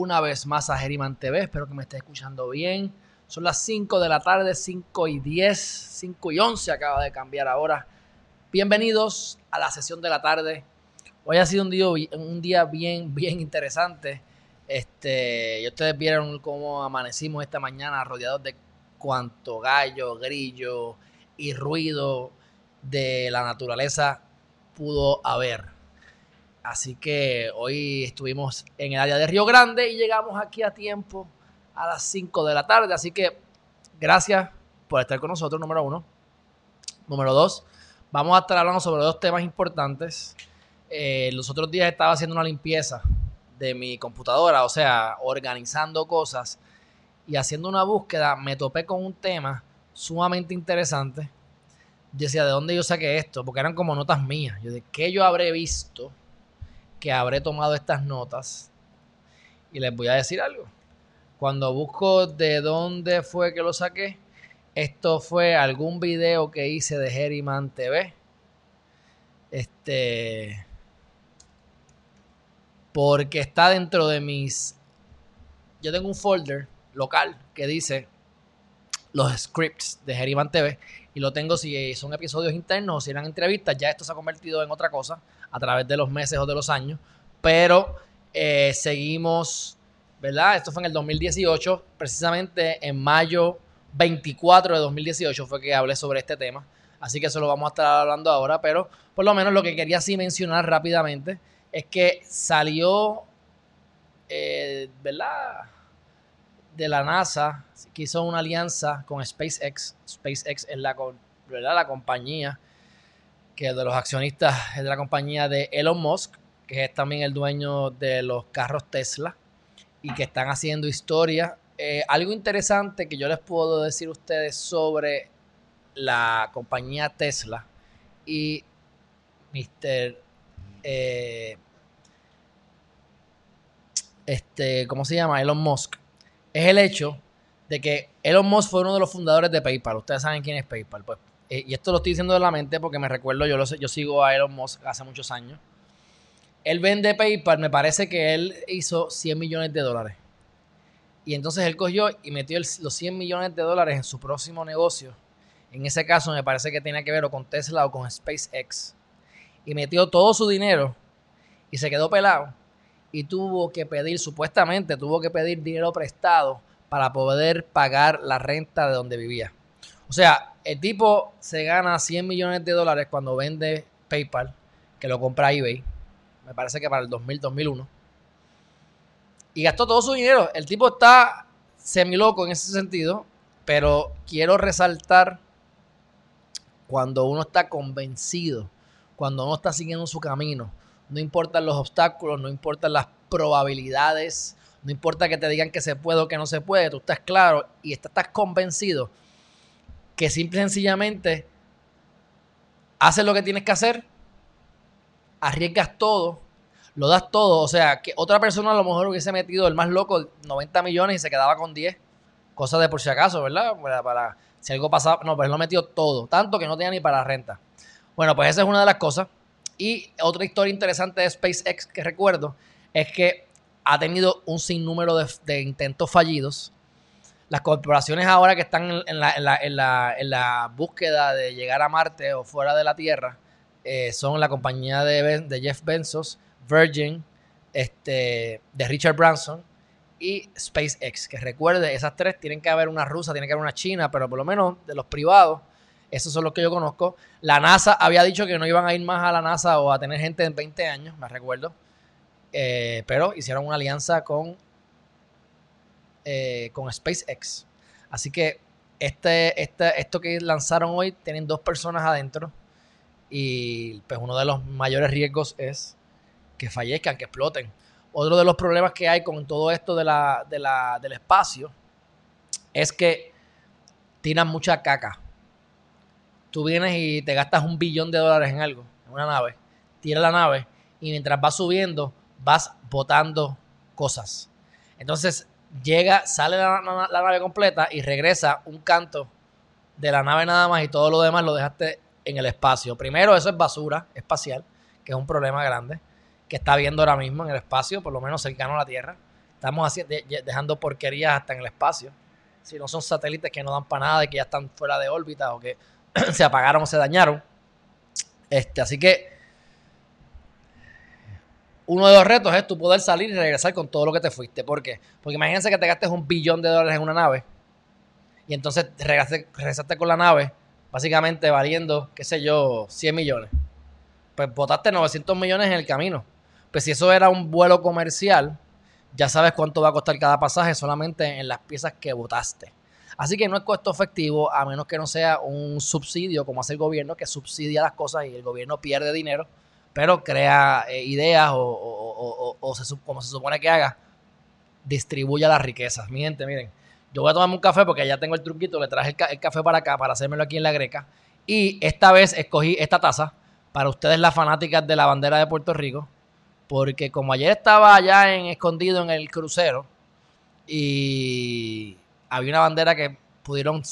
una vez más a Geriman TV. Espero que me esté escuchando bien. Son las 5 de la tarde, 5 y 10, 5 y 11 acaba de cambiar ahora. Bienvenidos a la sesión de la tarde. Hoy ha sido un día, un día bien, bien interesante. Este, y ustedes vieron cómo amanecimos esta mañana rodeados de cuanto gallo, grillo y ruido de la naturaleza pudo haber. Así que hoy estuvimos en el área de Río Grande y llegamos aquí a tiempo a las 5 de la tarde. Así que gracias por estar con nosotros, número uno. Número dos, vamos a estar hablando sobre dos temas importantes. Eh, los otros días estaba haciendo una limpieza de mi computadora, o sea, organizando cosas y haciendo una búsqueda, me topé con un tema sumamente interesante. Decía, ¿de dónde yo saqué esto? Porque eran como notas mías. Yo, ¿de qué yo habré visto? Que habré tomado estas notas y les voy a decir algo. Cuando busco de dónde fue que lo saqué, esto fue algún video que hice de Herriman TV. Este. Porque está dentro de mis. Yo tengo un folder local que dice los scripts de Herriman TV y lo tengo si son episodios internos o si eran entrevistas. Ya esto se ha convertido en otra cosa a través de los meses o de los años, pero eh, seguimos, ¿verdad? Esto fue en el 2018, precisamente en mayo 24 de 2018 fue que hablé sobre este tema, así que eso lo vamos a estar hablando ahora, pero por lo menos lo que quería sí mencionar rápidamente es que salió, eh, ¿verdad? De la NASA, que hizo una alianza con SpaceX. SpaceX es la, ¿verdad? la compañía que de los accionistas es de la compañía de Elon Musk, que es también el dueño de los carros Tesla y que están haciendo historia. Eh, algo interesante que yo les puedo decir a ustedes sobre la compañía Tesla y Mr. Eh, este, ¿cómo se llama? Elon Musk. Es el hecho de que Elon Musk fue uno de los fundadores de PayPal. Ustedes saben quién es PayPal. Pues eh, y esto lo estoy diciendo de la mente porque me recuerdo, yo, lo yo sigo a Elon Musk hace muchos años. Él vende PayPal, me parece que él hizo 100 millones de dólares. Y entonces él cogió y metió los 100 millones de dólares en su próximo negocio. En ese caso me parece que tenía que ver o con Tesla o con SpaceX. Y metió todo su dinero y se quedó pelado. Y tuvo que pedir, supuestamente tuvo que pedir dinero prestado para poder pagar la renta de donde vivía. O sea, el tipo se gana 100 millones de dólares cuando vende PayPal, que lo compra eBay. Me parece que para el 2000, 2001. Y gastó todo su dinero. El tipo está semi loco en ese sentido, pero quiero resaltar cuando uno está convencido, cuando uno está siguiendo su camino. No importan los obstáculos, no importan las probabilidades, no importa que te digan que se puede o que no se puede, tú estás claro y estás convencido que simple y sencillamente haces lo que tienes que hacer, arriesgas todo, lo das todo. O sea, que otra persona a lo mejor hubiese metido el más loco 90 millones y se quedaba con 10. Cosas de por si acaso, ¿verdad? Para, si algo pasaba. No, pero él lo metió todo. Tanto que no tenía ni para la renta. Bueno, pues esa es una de las cosas. Y otra historia interesante de SpaceX que recuerdo es que ha tenido un sinnúmero de intentos fallidos las corporaciones ahora que están en la, en la, en la, en la búsqueda de llegar a Marte o fuera de la Tierra eh, son la compañía de, de, Jeff Bezos, Virgin, este, de Richard Branson y SpaceX. Que recuerde, esas tres tienen que haber una rusa, tiene que haber una china, pero por lo menos de los privados, esos son los que yo conozco. La NASA había dicho que no iban a ir más a la NASA o a tener gente en 20 años, me recuerdo. Eh, pero hicieron una alianza con eh, con SpaceX. Así que este, este, esto que lanzaron hoy tienen dos personas adentro y pues uno de los mayores riesgos es que fallezcan, que exploten. Otro de los problemas que hay con todo esto de la, del espacio es que tiran mucha caca. Tú vienes y te gastas un billón de dólares en algo, en una nave, tira la nave y mientras vas subiendo vas botando cosas. Entonces llega, sale la, nave completa y regresa un canto de la nave nada más y todo lo demás lo dejaste en el espacio. Primero, eso es basura espacial, que es un problema grande, que está viendo ahora mismo en el espacio, por lo menos cercano a la Tierra. Estamos dejando porquerías hasta en el espacio. Si no son satélites que no dan para nada que ya están fuera de órbita o que se apagaron o se dañaron. Este, así que uno de los retos es tu poder salir y regresar con todo lo que te fuiste. ¿Por qué? Porque imagínense que te gastes un billón de dólares en una nave y entonces regresaste, con la nave básicamente valiendo, qué sé yo, 100 millones. Pues botaste 900 millones en el camino. Pues si eso era un vuelo comercial, ya sabes cuánto va a costar cada pasaje solamente en las piezas que votaste. Así que no es costo efectivo a menos que no sea un subsidio como hace el gobierno que subsidia las cosas y el gobierno pierde dinero pero crea eh, ideas o, como se supone que haga, distribuya las riquezas. Mi gente, miren, yo voy a tomarme un café porque ya tengo el truquito, le traje el, café para acá para hacérmelo aquí en la greca. Y esta vez escogí esta taza para ustedes las fanáticas de la bandera de Puerto Rico, porque como ayer estaba allá en escondido en el crucero y había una bandera que pudieron,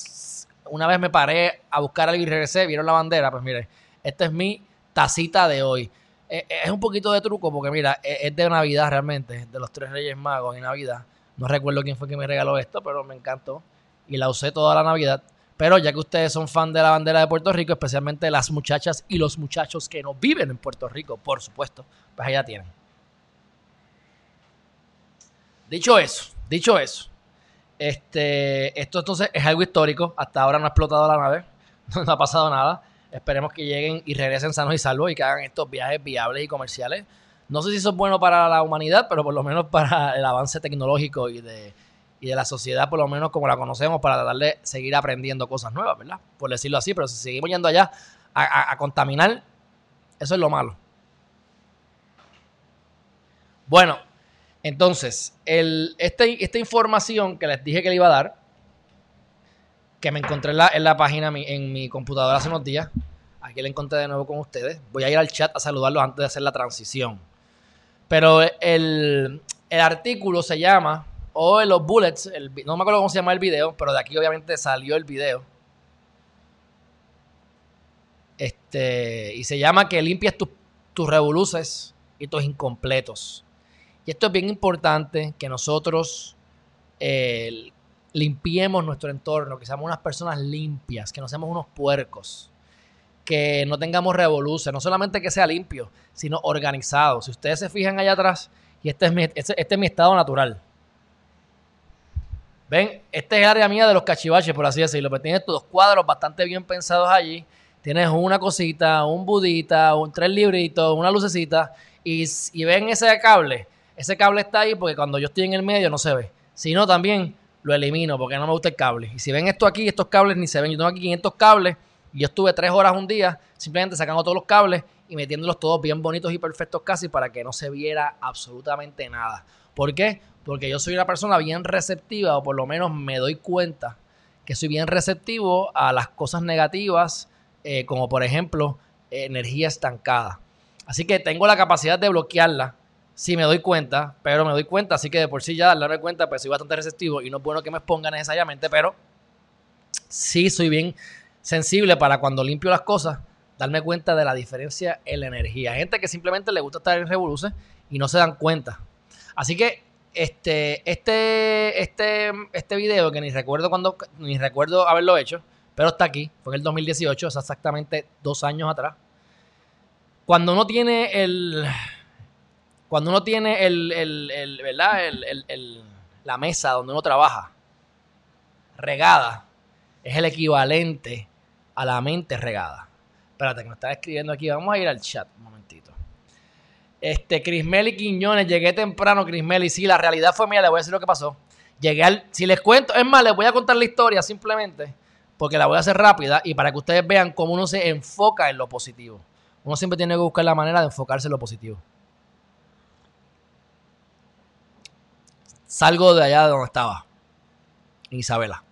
una vez me paré a buscar algo y regresé, vieron la bandera, pues miren, este es mi tacita de hoy. Eh, eh, es un poquito de truco porque mira, e, es de Navidad realmente, de los tres Reyes Magos en Navidad. No recuerdo quién fue que me regaló esto, pero me encantó y la usé toda la Navidad. Pero ya que ustedes son fan de la bandera de Puerto Rico, especialmente las muchachas y los muchachos que no viven en Puerto Rico, por supuesto, pues allá tienen. Dicho eso, dicho eso, este, esto entonces es algo histórico. Hasta ahora no ha explotado la nave, no ha pasado nada. Esperemos que lleguen y regresen sanos y salvos y que hagan estos viajes viables y comerciales. No sé si eso es bueno para la humanidad, pero por lo menos para el avance tecnológico y de, de la sociedad, por lo menos como la conocemos, para de seguir aprendiendo cosas nuevas, ¿verdad? Por decirlo así, pero si seguimos yendo allá a, contaminar, eso es lo malo. Bueno, entonces, el, este, esta información que les dije que le iba a dar, que me encontré en la, página en mi computadora hace unos días. Aquí la encontré de nuevo con ustedes. Voy a ir al chat a saludarlos antes de hacer la transición. Pero el, artículo se llama, o en los bullets, no me acuerdo cómo se llama el video, pero de aquí obviamente salió el video. Este, y se llama que limpies tus revoluces y tus incompletos. Y esto es bien importante que nosotros limpiemos nuestro entorno, que seamos unas personas limpias, que no seamos unos puercos, que no tengamos revolución, no solamente que sea limpio, sino organizado. Si ustedes se fijan allá atrás, y este es mi, este, este es mi estado natural. Ven, esta es el área mía de los cachivaches, por así decirlo, pero tienes todos cuadros bastante bien pensados allí. Tienes una cosita, un budita, un tres libritos, una lucecita, y, y ven ese cable. Ese cable está ahí porque cuando yo estoy en el medio no se ve. Sino también lo elimino porque no me gusta el cable. Y si ven esto aquí, estos cables ni se ven. Yo tengo aquí 500 cables y yo estuve tres horas un día simplemente sacando todos los cables y metiéndolos todos bien bonitos y perfectos casi para que no se viera absolutamente nada. ¿Por qué? Porque yo soy una persona bien receptiva o por lo menos me doy cuenta que soy bien receptivo a las cosas negativas eh, como por ejemplo energía estancada. Así que tengo la capacidad de bloquearla sí me doy cuenta, pero me doy cuenta, así que de por sí ya al darme cuenta, pues soy bastante receptivo y no es bueno que me exponga necesariamente, pero sí soy bien sensible para cuando limpio las cosas, darme cuenta de la diferencia en la energía. Gente que simplemente le gusta estar en revolución y no se dan cuenta. Así que este, este, este, este video que ni recuerdo cuando, ni recuerdo haberlo hecho, pero está aquí, fue en el 2018, es exactamente dos años atrás. Cuando uno tiene el, cuando uno tiene el, el, ¿verdad? la mesa donde uno trabaja regada, es el equivalente a la mente regada. Espérate, que me está escribiendo aquí. Vamos a ir al chat un momentito. Este, Crismeli Quiñones, llegué temprano, Crismeli. Sí, la realidad fue mía, le voy a decir lo que pasó. Llegué al. Si les cuento, es más, les voy a contar la historia simplemente, porque la voy a hacer rápida y para que ustedes vean cómo uno se enfoca en lo positivo. Uno siempre tiene que buscar la manera de enfocarse en lo positivo. Salgo de allá de donde estaba, Isabela.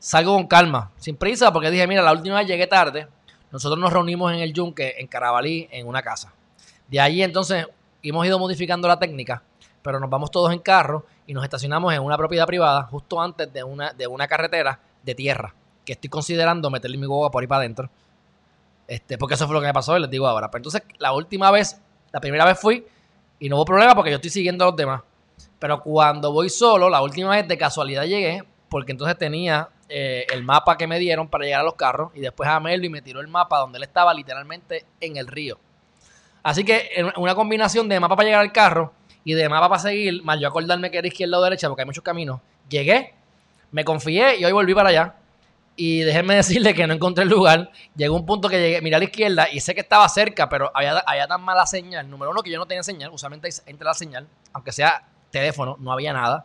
salgo con calma, sin prisa, porque dije, mira, la última vez llegué tarde. Nosotros nos reunimos en el Yunque, en Carabalí, en una casa. De allí entonces hemos ido modificando la técnica, pero nos vamos todos en carro y nos estacionamos en una propiedad privada justo antes de una, de una carretera de tierra, que estoy considerando meterle mi guagua por ahí para adentro. Este, porque eso fue lo que me pasó y les digo ahora. Pero entonces, la última vez, la primera vez fui y no hubo problema porque yo estoy siguiendo a los demás. Pero cuando voy solo, la última vez de casualidad llegué, porque entonces tenía eh, el mapa que me dieron para llegar a los carros y después a Melvin me tiró el mapa donde él estaba literalmente en el río. Así que una combinación de mapa para llegar al carro y de mapa para seguir, más yo acordarme que era izquierda o derecha porque hay muchos caminos, llegué, me confié y hoy volví para allá. Y déjenme decirle que no encontré el lugar. Llegó un punto que llegué, miré a la izquierda y sé que estaba cerca, pero había, tan mala señal. Número uno, que yo no tenía señal. Usualmente entra la señal, aunque sea teléfono, no había nada.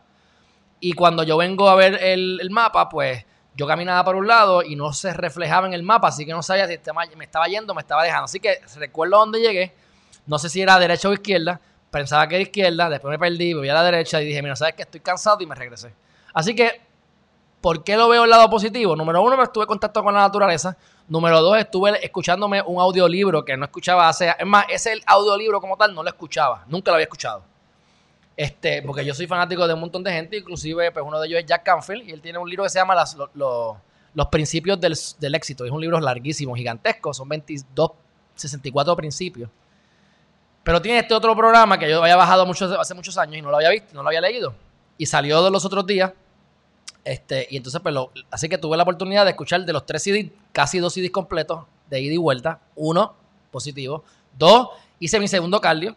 Y cuando yo vengo a ver el, mapa, pues yo caminaba por un lado y no se reflejaba en el mapa, así que no sabía si me estaba yendo o me estaba dejando. Así que recuerdo dónde llegué, no sé si era derecha o izquierda, pensaba que era izquierda, después me perdí, volví a la derecha y dije, mira, sabes que estoy cansado y me regresé. Así que, ¿por qué lo veo el lado positivo? Número uno, me estuve en contacto con la naturaleza. Número dos, estuve escuchándome un audiolibro que no escuchaba hace... Es más, ese audiolibro como tal no lo escuchaba, nunca lo había escuchado. Este, porque yo soy fanático de un montón de gente, inclusive pues uno de ellos es Jack Canfield y él tiene un libro que se llama Los principios del, del, éxito. Es un libro larguísimo, gigantesco, son 22, 64 principios. Pero tiene este otro programa que yo había bajado hace muchos años y no lo había visto, no lo había leído. Y salió de los otros días. Este, y entonces, pues, así que tuve la oportunidad de escuchar de los tres CDs, casi dos CDs completos, de ida y vuelta. Uno, positivo. Dos, hice mi segundo cardio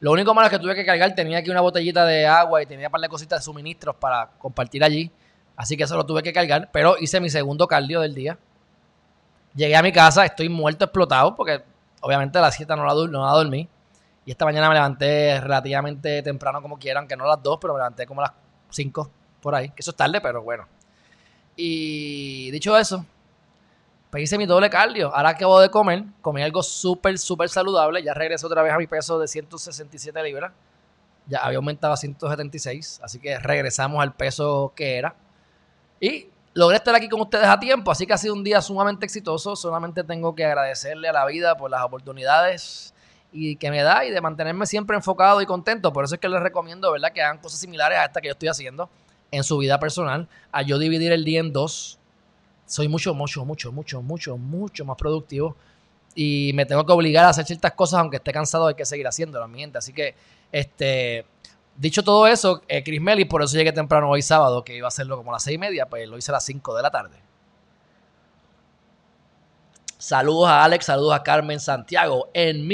lo único malo es que tuve que cargar, tenía aquí una botellita de agua y tenía un par de cositas de suministros para compartir allí. Así que eso lo tuve que cargar, pero hice mi segundo cardio del día. Llegué a mi casa, estoy muerto, explotado, porque obviamente a las 7 no la, no la dormí. Y esta mañana me levanté relativamente temprano como quieran, que no a las 2, pero me levanté como a las 5 por ahí. Que eso es tarde, pero bueno. Y dicho eso, pues hice mi doble cardio. Ahora acabo de comer, comí algo súper, súper saludable. Ya regresé otra vez a mi peso de 167 libras. Ya había aumentado a 176, así que regresamos al peso que era. Y logré estar aquí con ustedes a tiempo, así que ha sido un día sumamente exitoso. Solamente tengo que agradecerle a la vida por las oportunidades y que me da y de mantenerme siempre enfocado y contento. Por eso es que les recomiendo, ¿verdad?, que hagan cosas similares a esta que yo estoy haciendo en su vida personal, a yo dividir el día en dos soy mucho, mucho, mucho, mucho, mucho, mucho más productivo y me tengo que obligar a hacer ciertas cosas aunque esté cansado hay que seguir haciéndolo, mi gente. Así que, este, dicho todo eso, eh, Chris Melly, por eso llegué temprano hoy sábado, que iba a hacerlo como a las seis y media, pues lo hice a las 5 de la tarde. Saludos a Alex, saludos a Carmen Santiago. En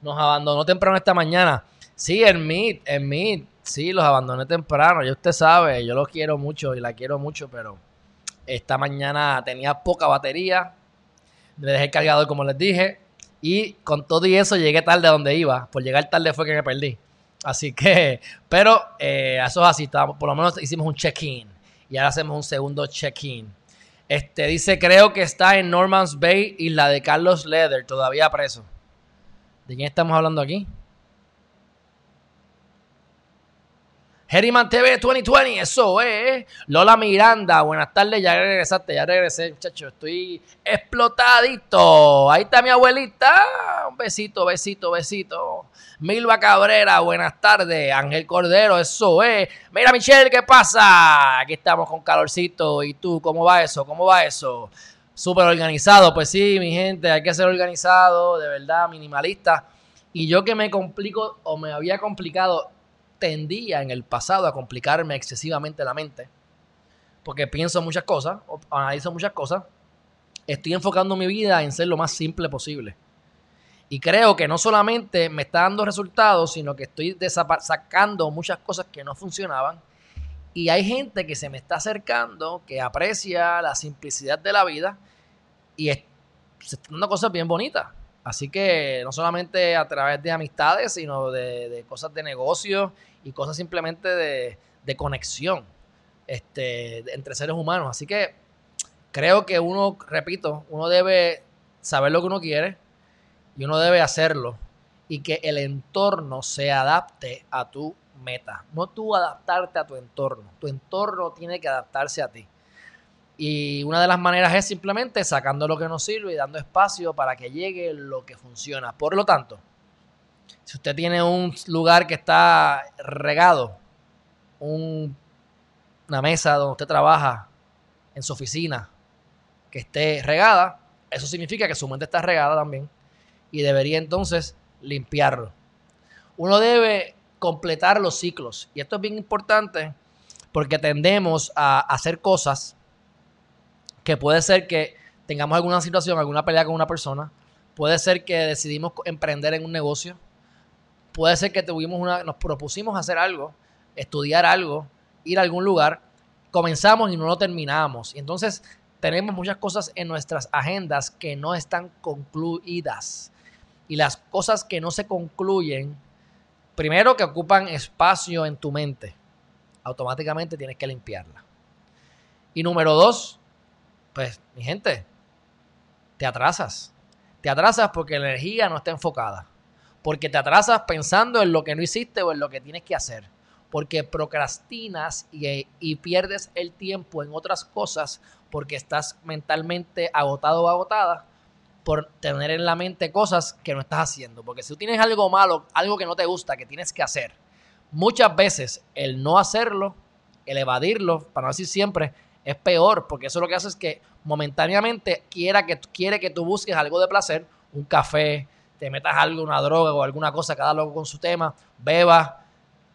nos abandonó temprano esta mañana. Sí, en Meet, en Meet. Sí, los abandoné temprano. Ya usted sabe, yo los quiero mucho y la quiero mucho, pero esta mañana tenía poca batería. Le dejé el cargador, como les dije. Y con todo y eso llegué tarde a donde iba. Por llegar tarde fue que me perdí. Así que, pero eh, eso es así. por lo menos hicimos un check-in. Y ahora hacemos un segundo check-in. Este dice, creo que está en Norman's Bay, y la de Carlos Leder, todavía preso. ¿De quién estamos hablando aquí? Herriman TV 2020, eso es. Lola Miranda, buenas tardes, ya regresaste, ya regresé, muchachos. Estoy explotadito. Ahí está mi abuelita. Un besito, besito, besito. Milva Cabrera, buenas tardes. Ángel Cordero, eso es. Mira, Michelle, ¿qué pasa? Aquí estamos con calorcito. ¿Y tú, cómo va eso? ¿Cómo va eso? Súper organizado. Pues sí, mi gente, hay que ser organizado, de verdad, minimalista. Y yo que me complico o me había complicado tendía en el pasado a complicarme excesivamente la mente, porque pienso muchas cosas, analizo muchas cosas, estoy enfocando mi vida en ser lo más simple posible. Y creo que no solamente me está dando resultados, sino que estoy sacando muchas cosas que no funcionaban. Y hay gente que se me está acercando, que aprecia la simplicidad de la vida y se están dando cosas bien bonitas. Así que no solamente a través de amistades, sino de, cosas de negocio y cosas simplemente de, conexión este, entre seres humanos. Así que creo que uno, repito, uno debe saber lo que uno quiere y uno debe hacerlo y que el entorno se adapte a tu meta. No tú adaptarte a tu entorno. Tu entorno tiene que adaptarse a ti. Y una de las maneras es simplemente sacando lo que nos sirve y dando espacio para que llegue lo que funciona. Por lo tanto, si usted tiene un lugar que está regado, una mesa donde usted trabaja en su oficina que esté regada, eso significa que su mente está regada también y debería entonces limpiarlo. Uno debe completar los ciclos y esto es bien importante porque tendemos a hacer cosas que puede ser que tengamos alguna situación, alguna pelea con una persona, puede ser que decidimos emprender en un negocio, puede ser que una, nos propusimos hacer algo, estudiar algo, ir a algún lugar, comenzamos y no lo terminamos. Y entonces tenemos muchas cosas en nuestras agendas que no están concluidas. Y las cosas que no se concluyen, primero que ocupan espacio en tu mente automáticamente tienes que limpiarla. Y número dos, pues, mi gente, te atrasas. Te atrasas porque la energía no está enfocada. Porque te atrasas pensando en lo que no hiciste o en lo que tienes que hacer. Porque procrastinas y, y pierdes el tiempo en otras cosas porque estás mentalmente agotado o agotada por tener en la mente cosas que no estás haciendo. Porque si tú tienes algo malo, algo que no te gusta, que tienes que hacer, muchas veces el no hacerlo, el evadirlo, para no decir siempre, es peor, porque eso lo que hace es que momentáneamente quiera que, quiere que tú busques algo de placer, un café, te metas algo, una droga o alguna cosa, cada loco con su tema, bebas,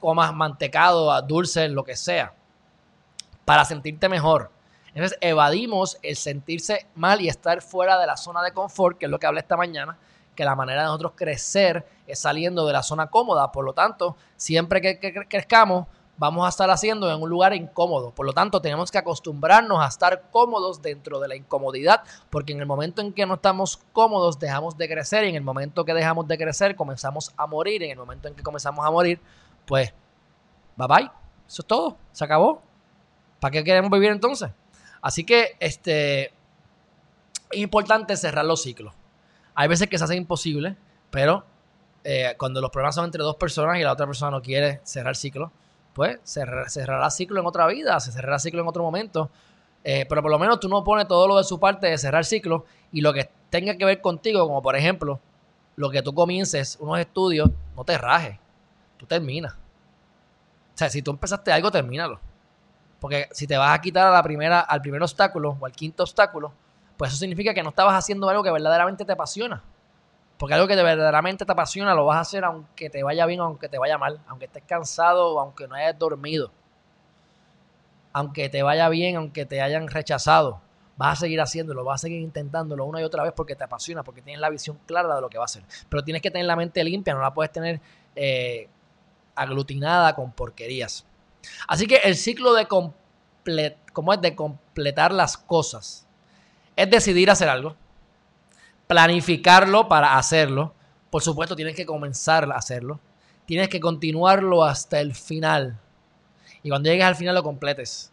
comas mantecado, dulce, lo que sea, para sentirte mejor. Entonces evadimos el sentirse mal y estar fuera de la zona de confort, que es lo que hablé esta mañana, que la manera de nosotros crecer es saliendo de la zona cómoda. Por lo tanto, siempre que, crezcamos, vamos a estar haciendo en un lugar incómodo. Por lo tanto, tenemos que acostumbrarnos a estar cómodos dentro de la incomodidad, porque en el momento en que no estamos cómodos, dejamos de crecer y en el momento que dejamos de crecer, comenzamos a morir. En el momento en que comenzamos a morir, pues, bye bye. Eso es todo. Se acabó. ¿Para qué queremos vivir entonces? Así que este, es importante cerrar los ciclos. Hay veces que se hace imposible, pero eh, cuando los problemas son entre dos personas y la otra persona no quiere cerrar ciclo, pues cerrará ciclo en otra vida, se cerrará ciclo en otro momento. Eh, pero por lo menos tú no pones todo lo de su parte de cerrar ciclo y lo que tenga que ver contigo, como por ejemplo, lo que tú comiences unos estudios, no te rajes, tú terminas. O sea, si tú empezaste algo, termínalo. Porque si te vas a quitar a la primera, al primer obstáculo o al quinto obstáculo, pues eso significa que no estabas haciendo algo que verdaderamente te apasiona. Porque algo que verdaderamente te apasiona lo vas a hacer aunque te vaya bien aunque te vaya mal, aunque estés cansado o aunque no hayas dormido. Aunque te vaya bien, aunque te hayan rechazado, vas a seguir haciéndolo, vas a seguir intentándolo una y otra vez porque te apasiona, porque tienes la visión clara de lo que va a hacer. Pero tienes que tener la mente limpia, no la puedes tener eh, aglutinada con porquerías. Así que el ciclo de, como es de completar las cosas es decidir hacer algo, planificarlo para hacerlo. Por supuesto, tienes que comenzar a hacerlo. Tienes que continuarlo hasta el final. Y cuando llegues al final lo completes.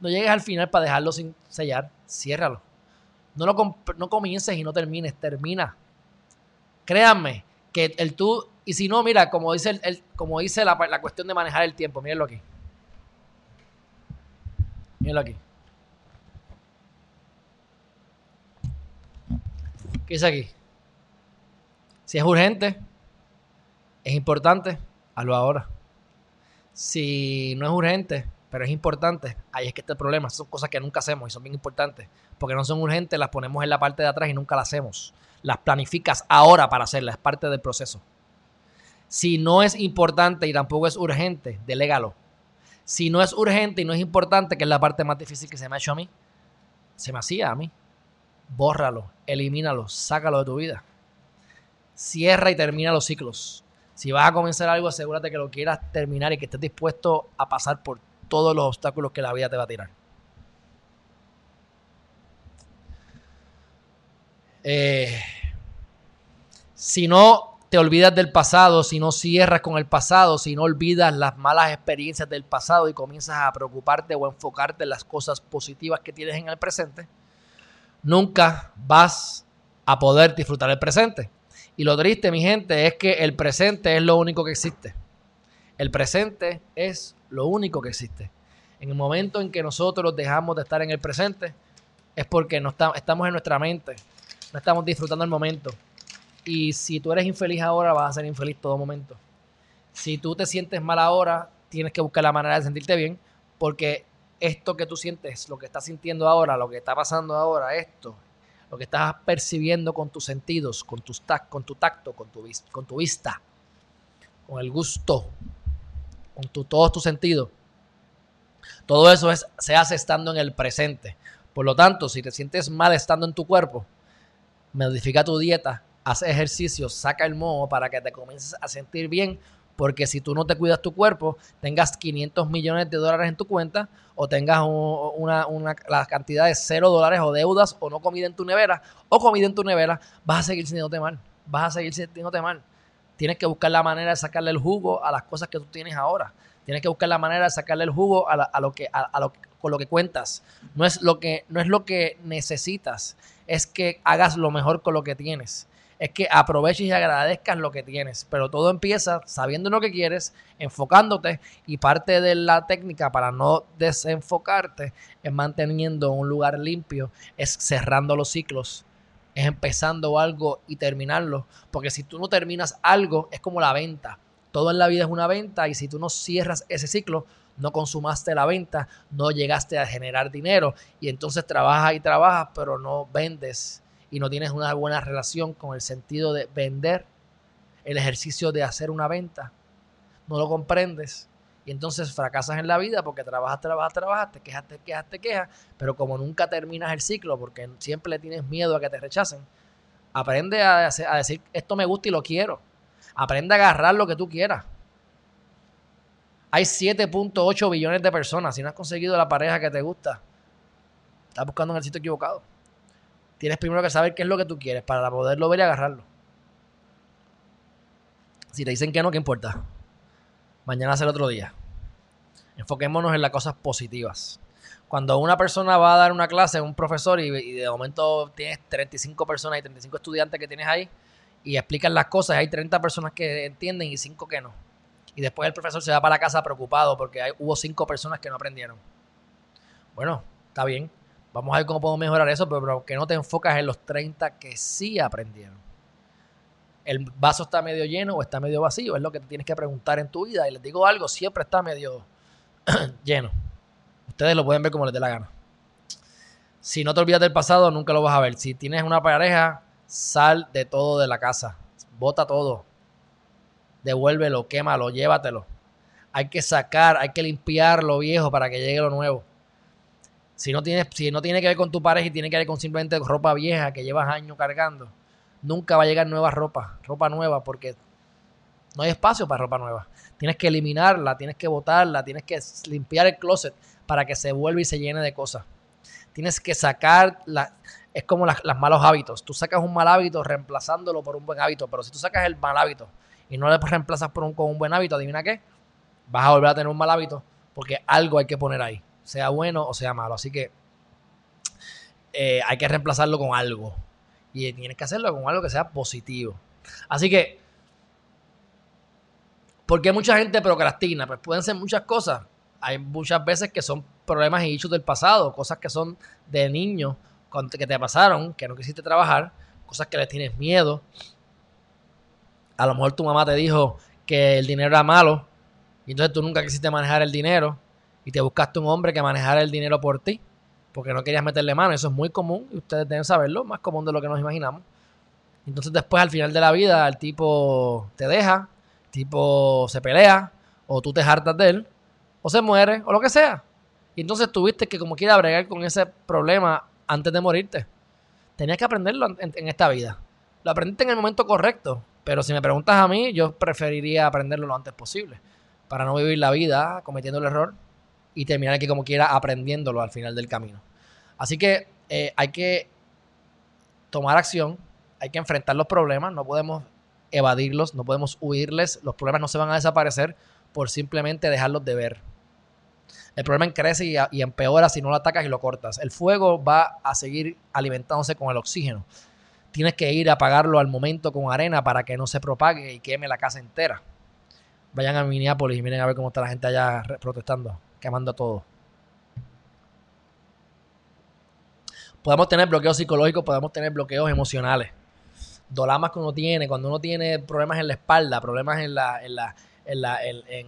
No llegues al final para dejarlo sin sellar, ciérralo. No, lo no comiences y no termines, termina. Créanme que el tú, y si no, mira, como dice, el, como dice la, la cuestión de manejar el tiempo, mírenlo aquí. Mírenlo aquí. ¿Qué dice aquí? Si es urgente, es importante, hazlo ahora. Si no es urgente, pero es importante, ahí es que está el problema. son cosas que nunca hacemos y son bien importantes. Porque no son urgentes, las ponemos en la parte de atrás y nunca las hacemos. Las planificas ahora para hacerlas, es parte del proceso. Si no es importante y tampoco es urgente, delégalo. Si no es urgente y no es importante, que es la parte más difícil que se me ha hecho a mí, se me hacía a mí bórralo, elimínalo, sácalo de tu vida. Cierra y termina los ciclos. Si vas a comenzar algo, asegúrate que lo quieras terminar y que estés dispuesto a pasar por todos los obstáculos que la vida te va a tirar. Eh, si no te olvidas del pasado, si no cierras con el pasado, si no olvidas las malas experiencias del pasado y comienzas a preocuparte o enfocarte en las cosas positivas que tienes en el presente, nunca vas a poder disfrutar el presente. Y lo triste, mi gente, es que el presente es lo único que existe. El presente es lo único que existe. En el momento en que nosotros dejamos de estar en el presente, es porque no estamos en nuestra mente, no estamos disfrutando el momento. Y si tú eres infeliz ahora, vas a ser infeliz todo momento. Si tú te sientes mal ahora, tienes que buscar la manera de sentirte bien, porque esto que tú sientes, lo que estás sintiendo ahora, lo que está pasando ahora, esto, lo que estás percibiendo con tus sentidos, con, con tu tacto, con tu, con tu vista, con el gusto, con tu, todos tus sentidos. Todo eso es, se hace estando en el presente. Por lo tanto, si te sientes mal estando en tu cuerpo, modifica tu dieta, haz ejercicio, saca el moho para que te comiences a sentir bien porque si tú no te cuidas tu cuerpo, tengas 500 millones de dólares en tu cuenta o tengas una, la cantidad de cero dólares o deudas o no comida en tu nevera o comida en tu nevera, vas a seguir sintiéndote mal. Vas a seguir sintiéndote mal. Tienes que buscar la manera de sacarle el jugo a las cosas que tú tienes ahora. Tienes que buscar la manera de sacarle el jugo a, lo que, a, lo, con lo que cuentas. No es lo que, no es lo que necesitas, es que hagas lo mejor con lo que tienes es que aproveches y agradezcas lo que tienes. Pero todo empieza sabiendo lo que quieres, enfocándote y parte de la técnica para no desenfocarte es manteniendo un lugar limpio, es cerrando los ciclos, es empezando algo y terminarlo. Porque si tú no terminas algo, es como la venta. Todo en la vida es una venta y si tú no cierras ese ciclo, no consumaste la venta, no llegaste a generar dinero y entonces trabajas y trabajas, pero no vendes y no tienes una buena relación con el sentido de vender, el ejercicio de hacer una venta, no lo comprendes y entonces fracasas en la vida porque trabajas, trabajas, trabajas, te quejas, te quejas, te quejas, pero como nunca terminas el ciclo porque siempre le tienes miedo a que te rechacen, aprende a, decir esto me gusta y lo quiero. Aprende a agarrar lo que tú quieras. Hay 7.8 billones de personas. Si no has conseguido la pareja que te gusta, estás buscando en el sitio equivocado tienes primero que saber qué es lo que tú quieres para poderlo ver y agarrarlo. Si te dicen que no, ¿qué importa? Mañana será otro día. Enfoquémonos en las cosas positivas. Cuando una persona va a dar una clase, un profesor, y, de momento tienes 35 personas y 35 estudiantes que tienes ahí, y explican las cosas, hay 30 personas que entienden y 5 que no. Y después el profesor se va para la casa preocupado porque hubo 5 personas que no aprendieron. Bueno, está bien. Vamos a ver cómo podemos mejorar eso, pero, que no te enfocas en los 30 que sí aprendieron. ¿El vaso está medio lleno o está medio vacío? Es lo que tienes que preguntar en tu vida. Y les digo algo, siempre está medio lleno. Ustedes lo pueden ver como les dé la gana. Si no te olvidas del pasado, nunca lo vas a ver. Si tienes una pareja, sal de todo de la casa. Bota todo. Devuélvelo, quémalo, llévatelo. Hay que sacar, hay que limpiar lo viejo para que llegue lo nuevo. Si no, tienes, si no tiene que ver con tu pareja y tiene que ver con simplemente ropa vieja que llevas años cargando, nunca va a llegar nueva ropa, ropa nueva, porque no hay espacio para ropa nueva. Tienes que eliminarla, tienes que botarla, tienes que limpiar el closet para que se vuelva y se llene de cosas. Tienes que sacar, la, es como los malos hábitos. Tú sacas un mal hábito reemplazándolo por un buen hábito, pero si tú sacas el mal hábito y no lo reemplazas por un, con un buen hábito, adivina qué, vas a volver a tener un mal hábito porque algo hay que poner ahí sea bueno o sea malo. Así que eh, hay que reemplazarlo con algo. Y tienes que hacerlo con algo que sea positivo. Así que, ¿por qué mucha gente procrastina? Pues pueden ser muchas cosas. Hay muchas veces que son problemas y hechos del pasado, cosas que son de niño, que te pasaron, que no quisiste trabajar, cosas que le tienes miedo. A lo mejor tu mamá te dijo que el dinero era malo y entonces tú nunca quisiste manejar el dinero y te buscaste un hombre que manejara el dinero por ti, porque no querías meterle mano. Eso es muy común y ustedes deben saberlo, más común de lo que nos imaginamos. Entonces después al final de la vida el tipo te deja, el tipo se pelea, o tú te hartas de él, o se muere, o lo que sea. Y entonces tuviste que como quiera bregar con ese problema antes de morirte. Tenías que aprenderlo en, en esta vida. Lo aprendiste en el momento correcto, pero si me preguntas a mí, yo preferiría aprenderlo lo antes posible, para no vivir la vida cometiendo el error y terminar aquí como quiera aprendiéndolo al final del camino. Así que eh, hay que tomar acción, hay que enfrentar los problemas, no podemos evadirlos, no podemos huirles, los problemas no se van a desaparecer por simplemente dejarlos de ver. El problema crece y, y, empeora si no lo atacas y lo cortas. El fuego va a seguir alimentándose con el oxígeno. Tienes que ir a apagarlo al momento con arena para que no se propague y queme la casa entera. Vayan a Minneapolis y miren a ver cómo está la gente allá protestando quemando todo. Podemos tener bloqueos psicológicos, podemos tener bloqueos emocionales. Dolamas que uno tiene, cuando uno tiene problemas en la espalda, problemas en la, en la, en la, en, en,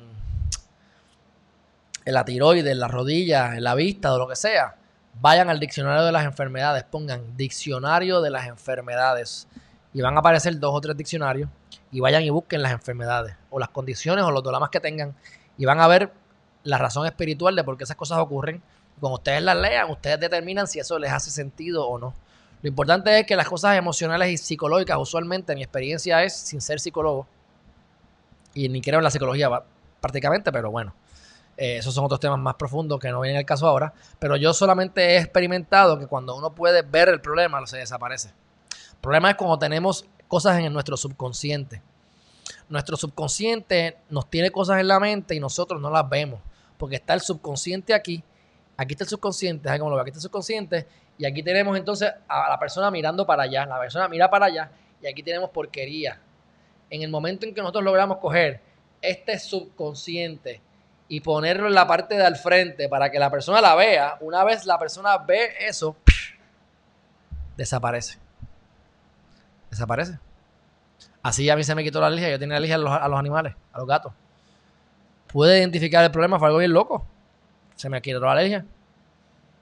en la tiroides, en las rodillas, en la vista, o lo que sea. Vayan al diccionario de las enfermedades, pongan diccionario de las enfermedades y van a aparecer dos o tres diccionarios y vayan y busquen las enfermedades o las condiciones o los dolamas que tengan y van a ver la razón espiritual de por qué esas cosas ocurren. Cuando ustedes las lean, ustedes determinan si eso les hace sentido o no. Lo importante es que las cosas emocionales y psicológicas, usualmente mi experiencia es sin ser psicólogo, y ni creo en la psicología prácticamente, pero bueno, eh, esos son otros temas más profundos que no vienen al caso ahora. Pero yo solamente he experimentado que cuando uno puede ver el problema, se desaparece. El problema es cuando tenemos cosas en nuestro subconsciente. Nuestro subconsciente nos tiene cosas en la mente y nosotros no las vemos. Porque está el subconsciente aquí. Aquí está el subconsciente, Aquí está el subconsciente. Y aquí tenemos entonces a la persona mirando para allá. La persona mira para allá. Y aquí tenemos porquería. En el momento en que nosotros logramos coger este subconsciente y ponerlo en la parte de al frente para que la persona la vea, una vez la persona ve eso, desaparece. Desaparece. Así a mí se me quitó la alergia. Yo tenía alergia a los, a los animales, a los gatos. Pude identificar el problema, fue algo bien loco. Se me quitó la alergia.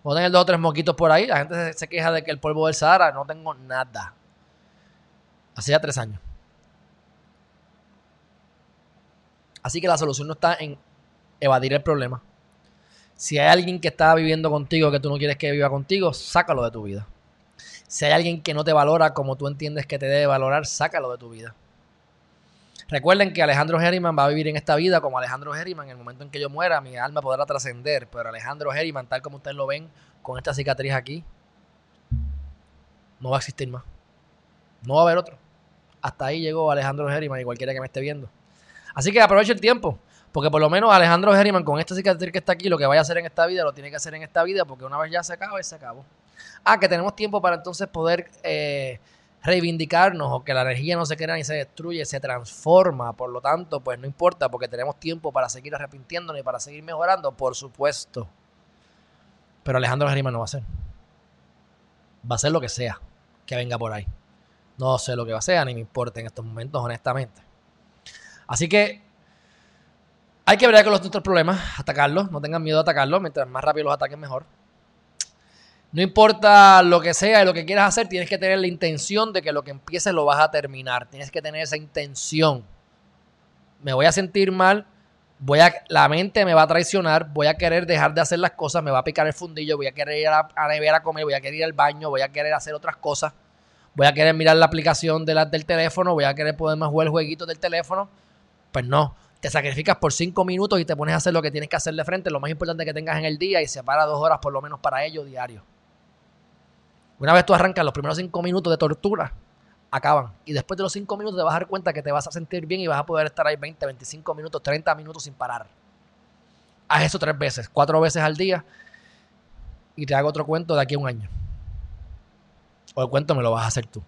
Puedo tener dos o tres moquitos por ahí. La gente se, queja de que el polvo del Sahara, no tengo nada. Hacía tres años. Así que la solución no está en evadir el problema. Si hay alguien que está viviendo contigo que tú no quieres que viva contigo, sácalo de tu vida. Si hay alguien que no te valora como tú entiendes que te debe valorar, sácalo de tu vida. Recuerden que Alejandro Herriman va a vivir en esta vida como Alejandro Herriman. En el momento en que yo muera, mi alma podrá trascender. Pero Alejandro Herriman, tal como ustedes lo ven, con esta cicatriz aquí, no va a existir más. No va a haber otro. Hasta ahí llegó Alejandro Herriman y cualquiera que me esté viendo. Así que aproveche el tiempo. Porque por lo menos Alejandro Herriman, con esta cicatriz que está aquí, lo que vaya a hacer en esta vida, lo tiene que hacer en esta vida, porque una vez ya se acaba, se acabó. Ah, que tenemos tiempo para entonces poder eh, reivindicarnos o que la energía no se crea ni se destruye, se transforma. Por lo tanto, pues no importa, porque tenemos tiempo para seguir arrepintiéndonos y para seguir mejorando, por supuesto. Pero Alejandro Herriman no va a hacer. Va a ser lo que sea que venga por ahí. No sé lo que va a ser, ni me importa en estos momentos, honestamente. Así que hay que ver con los nuestros problemas, atacarlos, no tengan miedo a atacarlos, mientras más rápido los ataquen mejor. No importa lo que sea y lo que quieras hacer, tienes que tener la intención de que lo que empieces lo vas a terminar. Tienes que tener esa intención. Me voy a sentir mal, voy a, la mente me va a traicionar, voy a querer dejar de hacer las cosas, me va a picar el fundillo, voy a querer ir a, a a comer, voy a querer ir al baño, voy a querer hacer otras cosas, voy a querer mirar la aplicación de la, del teléfono, voy a querer poderme jugar el jueguito del teléfono. Pues no, te sacrificas por cinco minutos y te pones a hacer lo que tienes que hacer de frente, lo más importante que tengas en el día y separa dos horas por lo menos para ello diario. Una vez tú arrancas los primeros cinco minutos de tortura, acaban. Y después de los cinco minutos te vas a dar cuenta que te vas a sentir bien y vas a poder estar ahí 20, 25 minutos, 30 minutos sin parar. Haz eso tres veces, cuatro veces al día y te hago otro cuento de aquí a un año. O el cuento me lo vas a hacer tú.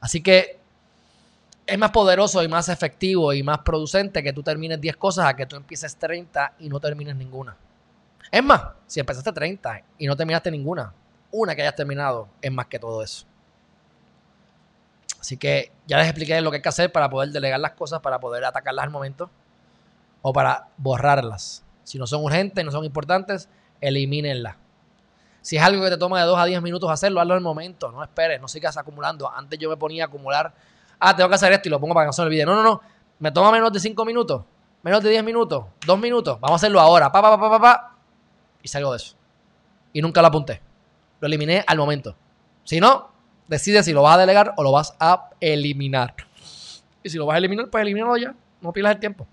Así que es más poderoso y más efectivo y más producente que tú termines 10 cosas a que tú empieces 30 y no termines ninguna. Es más, si empezaste 30 y no terminaste ninguna, una que hayas terminado es más que todo eso. Así que ya les expliqué lo que hay que hacer para poder delegar las cosas, para poder atacarlas al momento o para borrarlas. Si no son urgentes, no son importantes, elimínenlas. Si es algo que te toma de 2 a 10 minutos hacerlo, hazlo al momento. No esperes, no sigas acumulando. Antes yo me ponía a acumular ah, tengo que hacer esto y lo pongo para que no se olvide. No, no, no. Me toma menos de 5 minutos, menos de 10 minutos, 2 minutos. Vamos a hacerlo ahora. Pa, pa, pa, pa, pa, Y salgo de eso. Y nunca lo apunté. Lo eliminé al momento. Si no, decide si lo vas a delegar o lo vas a eliminar. Y si lo vas a eliminar, pues elimínalo ya. No pierdas el tiempo.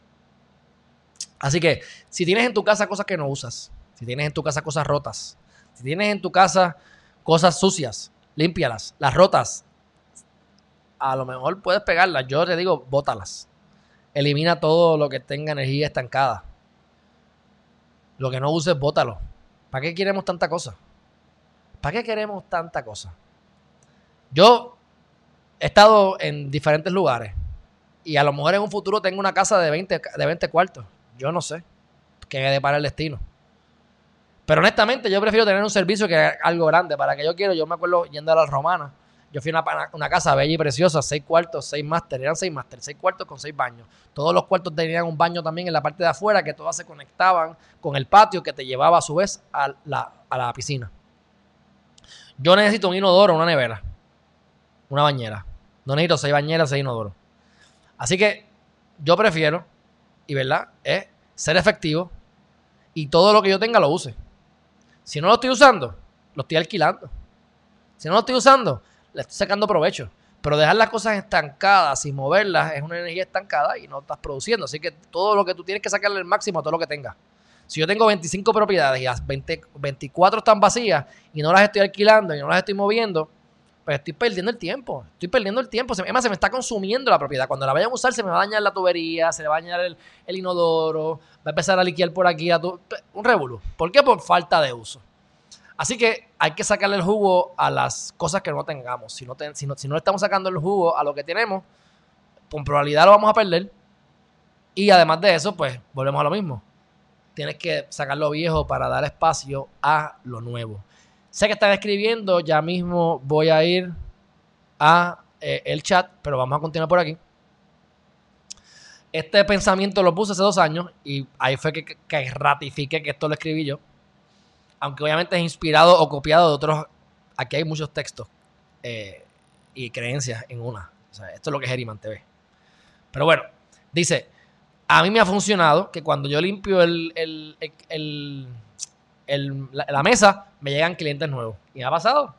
Así que, si tienes en tu casa cosas que no usas, si tienes en tu casa cosas rotas, si tienes en tu casa cosas sucias, límpialas. Las rotas, a lo mejor puedes pegarlas. Yo te digo, bótalas. Elimina todo lo que tenga energía estancada. Lo que no uses, bótalo. ¿Para qué queremos tanta cosa? ¿Para qué queremos tanta cosa? Yo he estado en diferentes lugares y a lo mejor en un futuro tengo una casa de 20, de 20 cuartos. Yo no sé qué para el destino. Pero honestamente, yo prefiero tener un servicio que algo grande. Para que yo quiero, yo me acuerdo yendo a las romanas. Yo fui a una, una, casa bella y preciosa, seis cuartos, seis máster, eran seis máster, seis cuartos con seis baños. Todos los cuartos tenían un baño también en la parte de afuera, que todas se conectaban con el patio que te llevaba a su vez a la, a la piscina. Yo necesito un inodoro, una nevera, una bañera. No necesito seis bañeras, seis inodoros. Así que yo prefiero, y verdad, es ser efectivo y todo lo que yo tenga lo use. Si no lo estoy usando, lo estoy alquilando. Si no lo estoy usando, le estoy sacando provecho. Pero dejar las cosas estancadas y moverlas es una energía estancada y no estás produciendo. Así que todo lo que tú tienes que sacarle el máximo a todo lo que tengas. Si yo tengo 25 propiedades y las 20, 24 están vacías y no las estoy alquilando y no las estoy moviendo, pues estoy perdiendo el tiempo. Estoy perdiendo el tiempo. Además, se me está consumiendo la propiedad. Cuando la vayan a usar, se me va a dañar la tubería, se le va a dañar el, inodoro, va a empezar a liquear por aquí. un revolú. ¿Por qué? Por falta de uso. Así que hay que sacarle el jugo a las cosas que no tengamos. Si no, si no, si no le estamos sacando el jugo a lo que tenemos, con probabilidad lo vamos a perder. Y además de eso, pues volvemos a lo mismo. Tienes que sacar lo viejo para dar espacio a lo nuevo. Sé que están escribiendo, ya mismo voy a ir a eh, el chat, pero vamos a continuar por aquí. Este pensamiento lo puse hace dos años y ahí fue que, que que esto lo escribí yo aunque obviamente es inspirado o copiado de otros, aquí hay muchos textos eh, y creencias en una. O sea, esto es lo que es Geriman TV. Pero bueno, dice, a mí me ha funcionado que cuando yo limpio el, la, mesa, me llegan clientes nuevos. Y me ha pasado.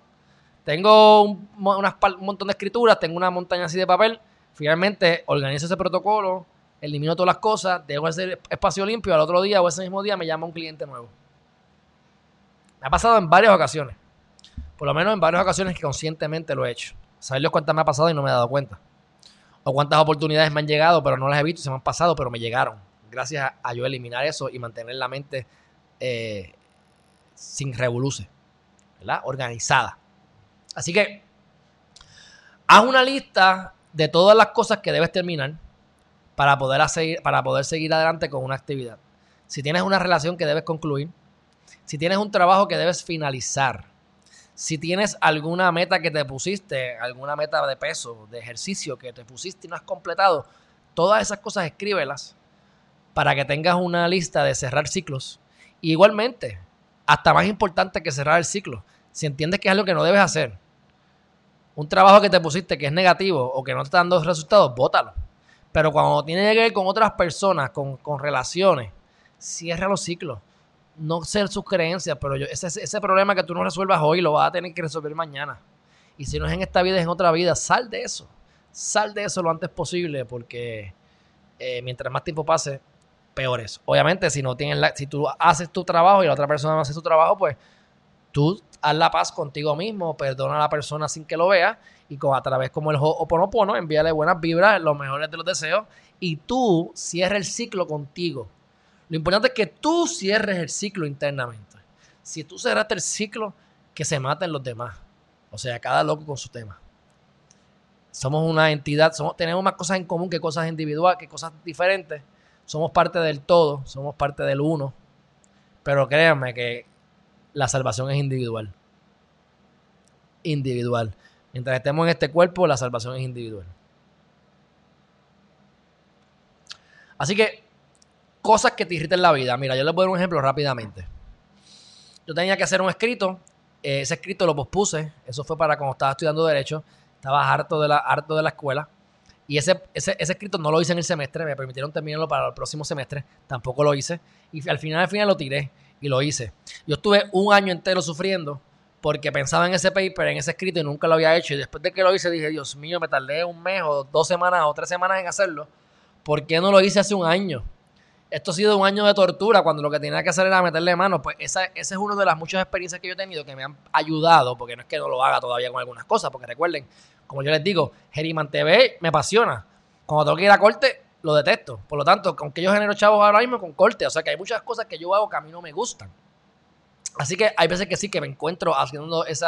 Tengo un, un montón de escrituras, tengo una montaña así de papel. Finalmente organizo ese protocolo, elimino todas las cosas, dejo ese espacio limpio. Al otro día o ese mismo día me llama un cliente nuevo. Me ha pasado en varias ocasiones. Por lo menos en varias ocasiones que conscientemente lo he hecho. Saber cuántas me ha pasado y no me he dado cuenta. O cuántas oportunidades me han llegado, pero no las he visto, se me han pasado, pero me llegaron. Gracias a, yo eliminar eso y mantener la mente eh, sin revoluce, ¿verdad? Organizada. Así que haz una lista de todas las cosas que debes terminar para poder, hacer, para poder seguir adelante con una actividad. Si tienes una relación que debes concluir, si tienes un trabajo que debes finalizar, si tienes alguna meta que te pusiste, alguna meta de peso, de ejercicio que te pusiste y no has completado, todas esas cosas escríbelas para que tengas una lista de cerrar ciclos. igualmente, hasta más importante que cerrar el ciclo, si entiendes que es algo que no debes hacer, un trabajo que te pusiste que es negativo o que no te está dando resultados, bótalo. Pero cuando tiene que ver con otras personas, con, con relaciones, cierra los ciclos no ser sus creencias, pero yo, ese, ese problema que tú no resuelvas hoy lo vas a tener que resolver mañana. Y si no es en esta vida, es en otra vida. Sal de eso. Sal de eso lo antes posible porque eh, mientras más tiempo pase, peor es. Obviamente, si no tienes la, si tú haces tu trabajo y la otra persona no hace su trabajo, pues tú haz la paz contigo mismo, perdona a la persona sin que lo vea y con, a través como el Oponopono, envíale buenas vibras, los mejores de los deseos y tú cierra el ciclo contigo. Lo importante es que tú cierres el ciclo internamente. Si tú cerraste el ciclo, que se maten los demás. O sea, cada loco con su tema. Somos una entidad, tenemos más cosas en común que cosas individuales, que cosas diferentes. Somos parte del todo, somos parte del uno. Pero créanme que la salvación es individual. Individual. Mientras estemos en este cuerpo, la salvación es individual. Así que cosas que te irriten la vida. Mira, yo les voy a dar un ejemplo rápidamente. Yo tenía que hacer un escrito. Eh, ese escrito lo pospuse. Eso fue para cuando estaba estudiando Derecho. Estaba harto de la, harto de la escuela. Y ese, ese, escrito no lo hice en el semestre. Me permitieron terminarlo para el próximo semestre. Tampoco lo hice. Y al final, al final lo tiré. Y lo hice. Yo estuve un año entero sufriendo porque pensaba en ese paper, en ese escrito y nunca lo había hecho. Y después de que lo hice dije, Dios mío, me tardé un mes o dos semanas o tres semanas en hacerlo. ¿Por qué no lo hice hace un año? Esto ha sido un año de tortura cuando lo que tenía que hacer era meterle mano. Pues esa, esa es una de las muchas experiencias que yo he tenido que me han ayudado, porque no es que no lo haga todavía con algunas cosas, porque recuerden, como yo les digo, Geriman TV me apasiona. Cuando tengo que ir a corte, lo detesto. Por lo tanto, aunque yo genero chavos ahora mismo con corte, o sea que hay muchas cosas que yo hago que a mí no me gustan. Así que hay veces que sí que me encuentro haciendo ese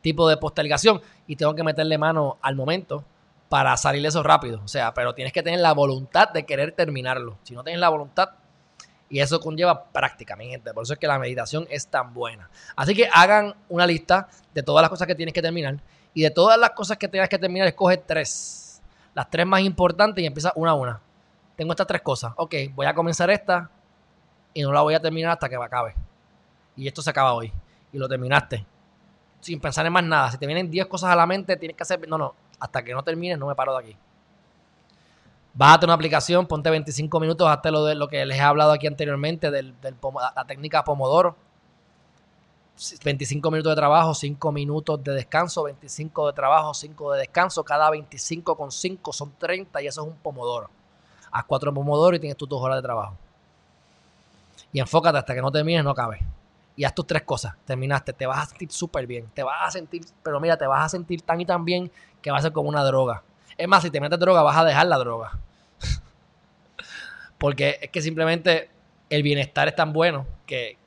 tipo de postergación y tengo que meterle mano al momento para salir eso rápido. O sea, pero tienes que tener la voluntad de querer terminarlo. Si no tienes la voluntad, Y eso conlleva práctica, mi gente. Por eso es que la meditación es tan buena. Así que hagan una lista de todas las cosas que tienes que terminar. Y de todas las cosas que tengas que terminar, escoge tres. Las tres más importantes y empieza una a una. Tengo estas tres cosas. Ok, voy a comenzar esta y no la voy a terminar hasta que acabe. Y esto se acaba hoy. Y lo terminaste. Sin pensar en más nada. Si te vienen 10 cosas a la mente, tienes que hacer. No, no. Hasta que no termines, no me paro de aquí. Bájate una aplicación, ponte 25 minutos, hazte lo, de, lo que les he hablado aquí anteriormente, de la técnica Pomodoro. 25 minutos de trabajo, 5 minutos de descanso, 25 de trabajo, 5 de descanso. Cada 25 con 5 son 30 y eso es un pomodoro. Haz 4 pomodoro y tienes tus 2 horas de trabajo. Y enfócate hasta que no termines, no cabe. Y haz tus tres cosas. Terminaste, te vas a sentir súper bien. Te vas a sentir, pero mira, te vas a sentir tan y tan bien que va a ser como una droga. Es más, si te metes droga, vas a dejar la droga. Porque es que simplemente el bienestar es tan bueno que,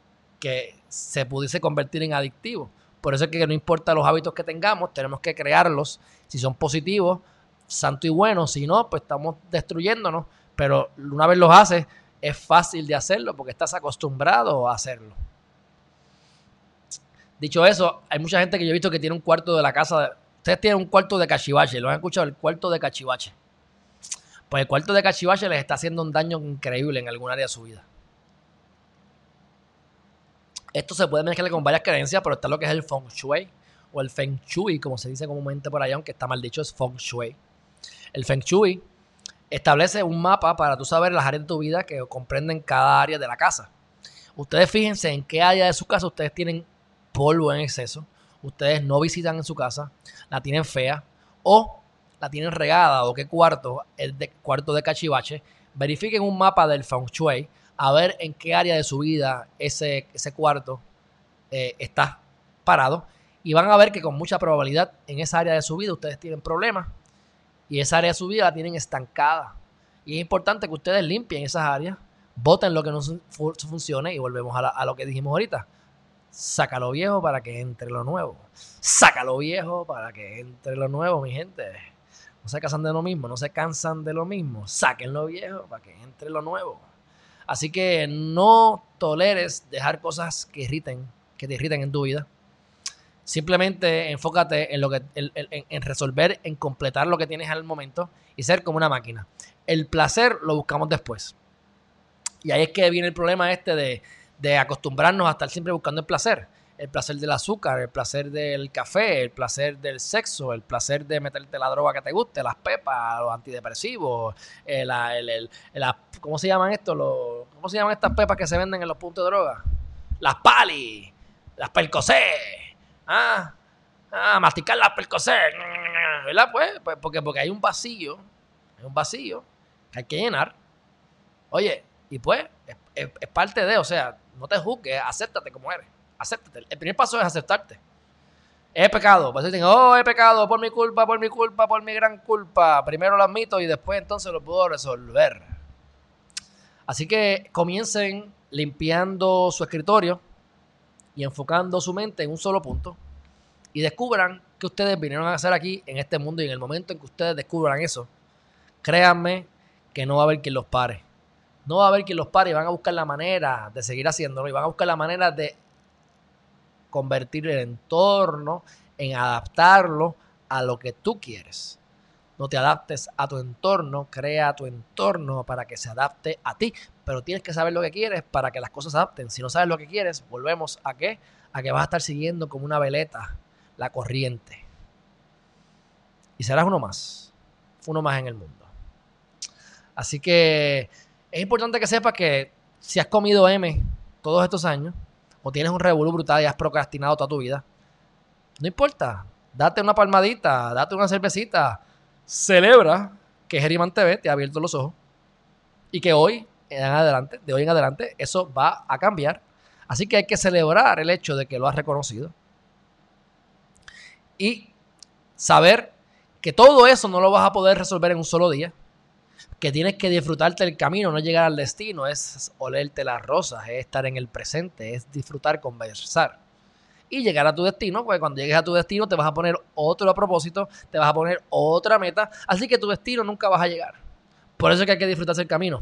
se pudiese convertir en adictivo. Por eso es que no importa los hábitos que tengamos, tenemos que crearlos. Si son positivos, santo y bueno. Si no, pues estamos destruyéndonos. Pero una vez los haces, es fácil de hacerlo porque estás acostumbrado a hacerlo. Dicho eso, hay mucha gente que yo he visto que tiene un cuarto de la casa. ustedes tienen un cuarto de cachivache, lo han escuchado, el cuarto de cachivache. Pues el cuarto de cachivache les está haciendo un daño increíble en algún área de su vida. Esto se puede mezclar con varias creencias, pero está lo que es el feng shui o el feng shui, como se dice comúnmente por allá, aunque está mal dicho, es feng shui. El feng shui establece un mapa para tú saber las áreas de tu vida que comprenden cada área de la casa. Ustedes fíjense en qué área de su casa ustedes tienen polvo en exceso, ustedes no visitan en su casa, la tienen fea o la tienen regada o qué cuarto es de cuarto de cachivache, verifiquen un mapa del feng shui a ver en qué área de su vida ese, ese cuarto eh, está parado y van a ver que con mucha probabilidad en esa área de su vida ustedes tienen problemas y esa área de su vida la tienen estancada. Y es importante que ustedes limpien esas áreas, voten lo que no funcione y volvemos a, a lo que dijimos ahorita. Saca lo viejo para que entre lo nuevo. Saca lo viejo para que entre lo nuevo, mi gente. No se cansan de lo mismo, no se cansan de lo mismo. Saquen lo viejo para que entre lo nuevo. Así que no toleres dejar cosas que irriten, que te irriten en tu vida. Simplemente enfócate en lo que, en, resolver, en completar lo que tienes al momento y ser como una máquina. El placer lo buscamos después. Y ahí es que viene el problema este de, de acostumbrarnos a estar siempre buscando el placer el placer del azúcar, el placer del café, el placer del sexo, el placer de meterte la droga que te guste, las pepas, los antidepresivos, eh, ¿cómo se llaman esto? ¿Cómo se llaman estas pepas que se venden en los puntos de droga? Las pali, las percocé, ah, ah, masticar las percocé, ¿verdad? Pues, pues, porque, porque hay un vacío, hay un vacío que hay que llenar. Oye, y pues, es, es parte de, o sea, no te juzgues, acéptate como eres acéptate. El primer paso es aceptarte. He pecado. Oh, he pecado por mi culpa, por mi culpa, por mi gran culpa. Primero lo admito y después entonces lo puedo resolver. Así que comiencen limpiando su escritorio y enfocando su mente en un solo punto y descubran que ustedes vinieron a hacer aquí en este mundo y en el momento en que ustedes descubran eso, créanme que no va a haber quien los pare. No va a haber quien los pare y van a buscar la manera de seguir haciéndolo y van a buscar la manera de convertir el entorno, en adaptarlo a lo que tú quieres. No te adaptes a tu entorno, crea tu entorno para que se adapte a ti, pero tienes que saber lo que quieres para que las cosas se adapten. Si no sabes lo que quieres, volvemos a qué? A que vas a estar siguiendo como una veleta la corriente. Y serás uno más, uno más en el mundo. Así que es importante que sepas que si has comido M todos estos años, o tienes un revolú brutal y has procrastinado toda tu vida, no importa. Date una palmadita, date una cervecita. Celebra que Geriman TV te ha abierto los ojos y que hoy en adelante, de hoy en adelante, eso va a cambiar. Así que hay que celebrar el hecho de que lo has reconocido. Y saber que todo eso no lo vas a poder resolver en un solo día que tienes que disfrutarte el camino, no llegar al destino, es olerte las rosas, es estar en el presente, es disfrutar, conversar. Y llegar a tu destino, pues cuando llegues a tu destino te vas a poner otro a propósito, te vas a poner otra meta, así que tu destino nunca vas a llegar. Por eso es que hay que disfrutarse el camino.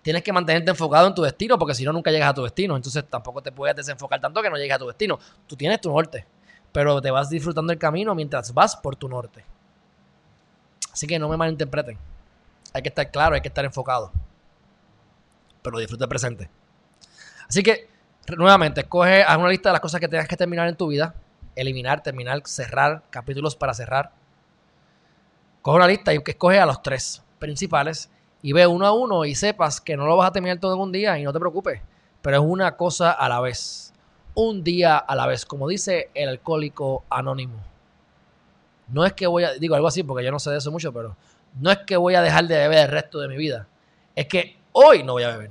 tienes que mantenerte enfocado en tu destino porque si no nunca llegas a tu destino. Entonces tampoco te puedes desenfocar tanto que no llegues a tu destino. Tú tienes tu norte, pero te vas disfrutando el camino mientras vas por tu norte. Así que no me malinterpreten. Hay que estar claro, hay que estar enfocado. Pero disfruta el presente. Así que, nuevamente, escoge, haz una lista de las cosas que tengas que terminar en tu vida. Eliminar, terminar, cerrar, capítulos para cerrar. Coge una lista y escoge a los tres principales y ve uno a uno y sepas que no lo vas a terminar todo en un día y no te preocupes. Pero es una cosa a la vez. Un día a la vez, como dice el alcohólico anónimo. No es que voy a, digo algo así porque yo no sé de eso mucho, pero no es que voy a dejar de beber el resto de mi vida. Es que hoy no voy a beber.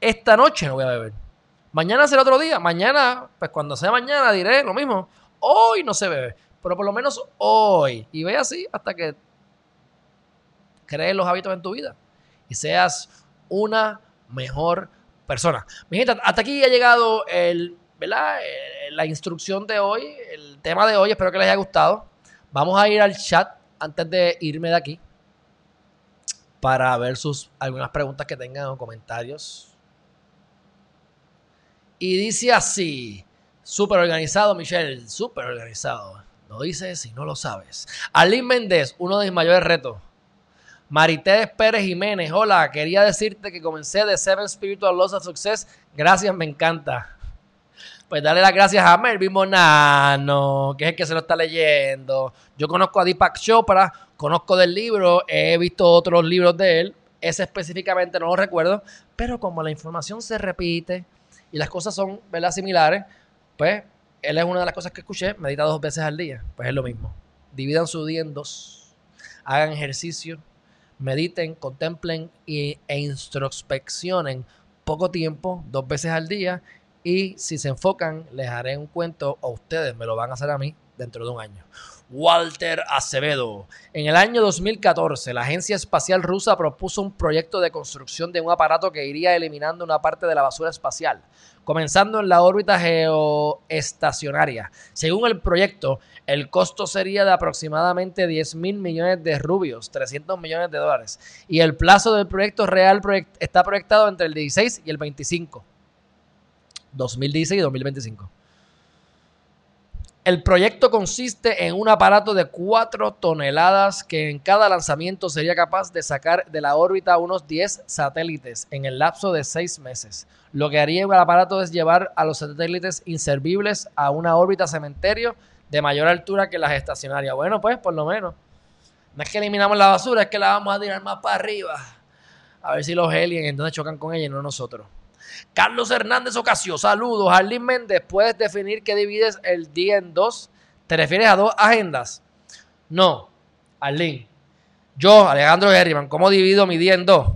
Esta noche no voy a beber. Mañana será otro día. Mañana, pues cuando sea mañana diré lo mismo. Hoy no se bebe. Pero por lo menos hoy. Y ve así hasta que crees los hábitos en tu vida. Y seas una mejor persona. Mi gente, hasta aquí ha llegado el, ¿verdad? la instrucción de hoy, el tema de hoy. Espero que les haya gustado. Vamos a ir al chat antes de irme de aquí para ver sus algunas preguntas que tengan o comentarios. Y dice así, súper organizado, Michelle, súper organizado. Lo dices si no lo sabes. Alín Méndez, uno de mis mayores retos. Marité Pérez Jiménez, hola, quería decirte que comencé de Seven Spiritual Laws of Success. Gracias, me encanta. Pues dale las gracias a Melvin Monano, que es el que se lo está leyendo. Yo conozco a Deepak Chopra, conozco del libro, he visto otros libros de él. Ese específicamente no lo recuerdo, pero como la información se repite, y las cosas son ¿verdad? similares, pues él es una de las cosas que escuché, medita dos veces al día, pues es lo mismo. Dividan su día en dos, hagan ejercicio, mediten, contemplen e introspeccionen poco tiempo, dos veces al día, y si se enfocan, les haré un cuento, o ustedes me lo van a hacer a mí dentro de un año. Walter Acevedo. En el año 2014, la Agencia Espacial Rusa propuso un proyecto de construcción de un aparato que iría eliminando una parte de la basura espacial, comenzando en la órbita geoestacionaria. Según el proyecto, el costo sería de aproximadamente 10 mil millones de rubios, 300 millones de dólares, y el plazo del proyecto real está proyectado entre el 16 y el 25. 2016 y 2025. El proyecto consiste en un aparato de 4 toneladas que en cada lanzamiento sería capaz de sacar de la órbita unos 10 satélites en el lapso de 6 meses. Lo que haría el aparato es llevar a los satélites inservibles a una órbita cementerio de mayor altura que las estacionarias. Bueno, pues por lo menos. No es que eliminamos la basura, es que la vamos a tirar más para arriba. A ver si los aliens entonces chocan con ella y no nosotros. Carlos Hernández Ocasio, saludos. Arlene Méndez, ¿puedes definir que divides el día en dos? ¿Te refieres a dos agendas? No, Arlene. Yo, Alejandro Herriman, ¿cómo divido mi día en dos?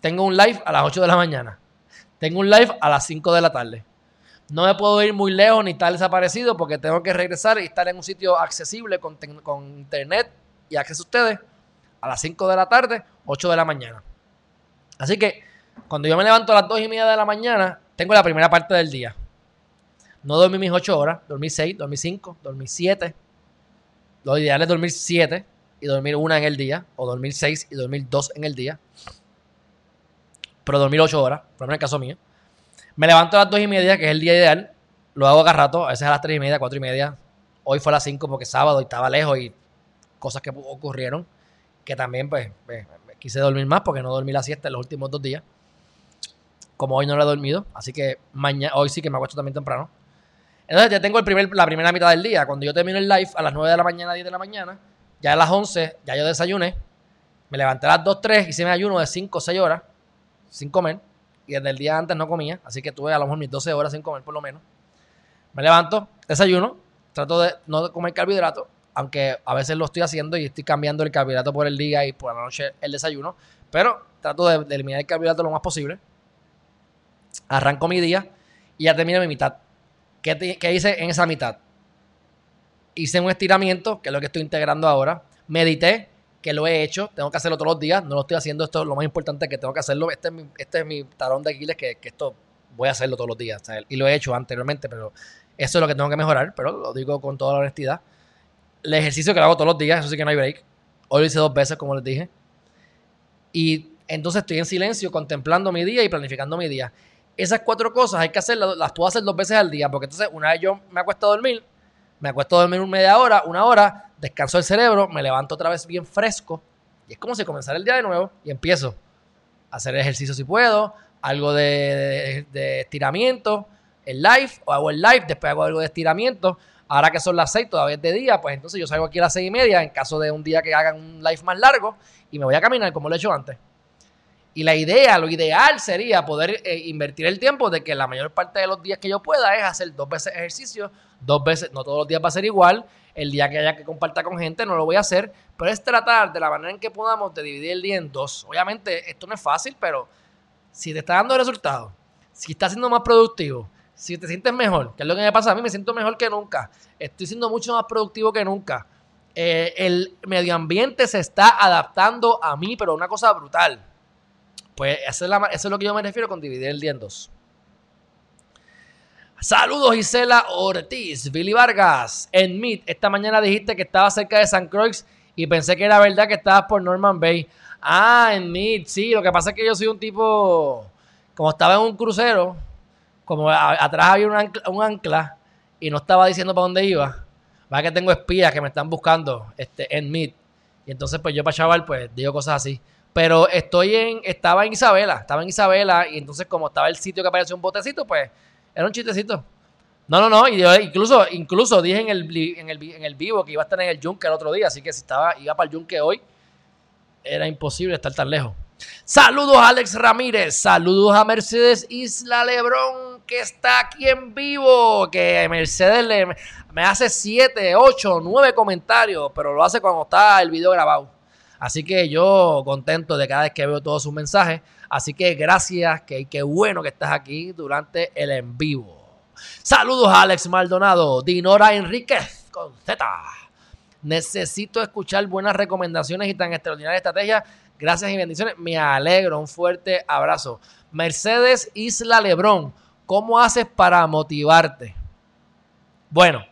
Tengo un live a las 8 de la mañana. Tengo un live a las 5 de la tarde. No me puedo ir muy lejos ni estar desaparecido porque tengo que regresar y estar en un sitio accesible con, con internet y acceso a ustedes a las 5 de la tarde, 8 de la mañana. Así que cuando yo me levanto a las 2 y media de la mañana, tengo la primera parte del día. No dormí mis 8 horas, dormí 6, dormí 5, dormí 7. Lo ideal es dormir 7 y dormir una en el día, o dormir 6 y dormir 2 en el día. Pero dormir 8 horas, por ejemplo en el caso mío. Me levanto a las 2 y media, que es el día ideal. Lo hago cada rato, a veces a las 3 y media, 4 y media. Hoy fue a las 5 porque es sábado y estaba lejos y cosas que ocurrieron. Que también, pues, pues quise dormir más porque no dormí la siesta en los últimos dos días como hoy no lo he dormido, así que mañana, hoy sí que me acuesto también temprano. Entonces ya tengo el primer, la primera mitad del día. Cuando yo termino el live a las 9 de la mañana, 10 de la mañana, ya a las 11, ya yo desayuné. Me levanté a las 2, 3, hice mi ayuno de 5 o 6 horas sin comer. Y desde el día antes no comía, así que tuve a lo mejor mis 12 horas sin comer por lo menos. Me levanto, desayuno, trato de no comer carbohidratos, aunque a veces lo estoy haciendo y estoy cambiando el carbohidrato por el día y por la noche el desayuno. Pero trato de, de eliminar el carbohidrato lo más posible arranco mi día y ya termino mi mitad. ¿Qué, hice en esa mitad? Hice un estiramiento, que es lo que estoy integrando ahora. Medité, que lo he hecho. Tengo que hacerlo todos los días. No lo estoy haciendo. Esto es lo más importante que tengo que hacerlo. Este es mi, este es mi talón de Aquiles, que, esto voy a hacerlo todos los días. y lo he hecho anteriormente, pero eso es lo que tengo que mejorar. Pero lo digo con toda la honestidad. El ejercicio que lo hago todos los días, eso sí que no hay break. Hoy lo hice dos veces, como les dije. Y entonces estoy en silencio contemplando mi día y planificando mi día. Esas cuatro cosas hay que hacerlas, las puedo hacer dos veces al día, porque entonces una vez yo me acuesto a dormir, me acuesto a dormir media hora, una hora, descanso el cerebro, me levanto otra vez bien fresco y es como si comenzara el día de nuevo y empiezo a hacer ejercicio si puedo, algo de, estiramiento, el live, o hago el live, después hago algo de estiramiento. Ahora que son las seis, todavía es de día, pues entonces yo salgo aquí a las seis y media en caso de un día que hagan un live más largo y me voy a caminar como lo he hecho antes. Y la idea, lo ideal sería poder eh, invertir el tiempo de que la mayor parte de los días que yo pueda es hacer dos veces ejercicio, dos veces, no todos los días va a ser igual. El día que haya que compartir con gente no lo voy a hacer, pero es tratar de la manera en que podamos de dividir el día en dos. Obviamente esto no es fácil, pero si te está dando resultados, si estás siendo más productivo, si te sientes mejor, que es lo que me pasa a mí, me siento mejor que nunca. Estoy siendo mucho más productivo que nunca. Eh, el medio ambiente se está adaptando a mí, pero una cosa brutal. Pues eso es, lo que yo me refiero con dividir el día en dos. Saludos Gisela Ortiz, Billy Vargas. En Meet, esta mañana dijiste que estaba cerca de San Croix y pensé que era verdad que estabas por Norman Bay. Ah, en Meet, sí. Lo que pasa es que yo soy un tipo, como estaba en un crucero, como atrás había un ancla, y no estaba diciendo para dónde iba. Va que tengo espías que me están buscando este, en Meet. Y entonces, pues yo para chaval, pues digo cosas así. Pero estoy en, estaba en Isabela, estaba en Isabela y entonces como estaba el sitio que apareció un botecito, pues era un chistecito. No, no, no, y incluso, incluso dije en el, en, el, en el vivo que iba a estar en el Yunque el otro día, así que si estaba, iba para el Yunque hoy, era imposible estar tan lejos. Saludos a Alex Ramírez, saludos a Mercedes Isla Lebrón, que está aquí en vivo, que Mercedes le, me hace 7, 8, 9 comentarios, pero lo hace cuando está el video grabado. Así que yo contento de cada vez que veo todos sus mensajes. Así que gracias, que qué bueno que estás aquí durante el en vivo. Saludos a Alex Maldonado, Dinora Enríquez con Z. Necesito escuchar buenas recomendaciones y tan extraordinarias estrategias. Gracias y bendiciones. Me alegro. Un fuerte abrazo. Mercedes Isla Lebrón, ¿cómo haces para motivarte? Bueno,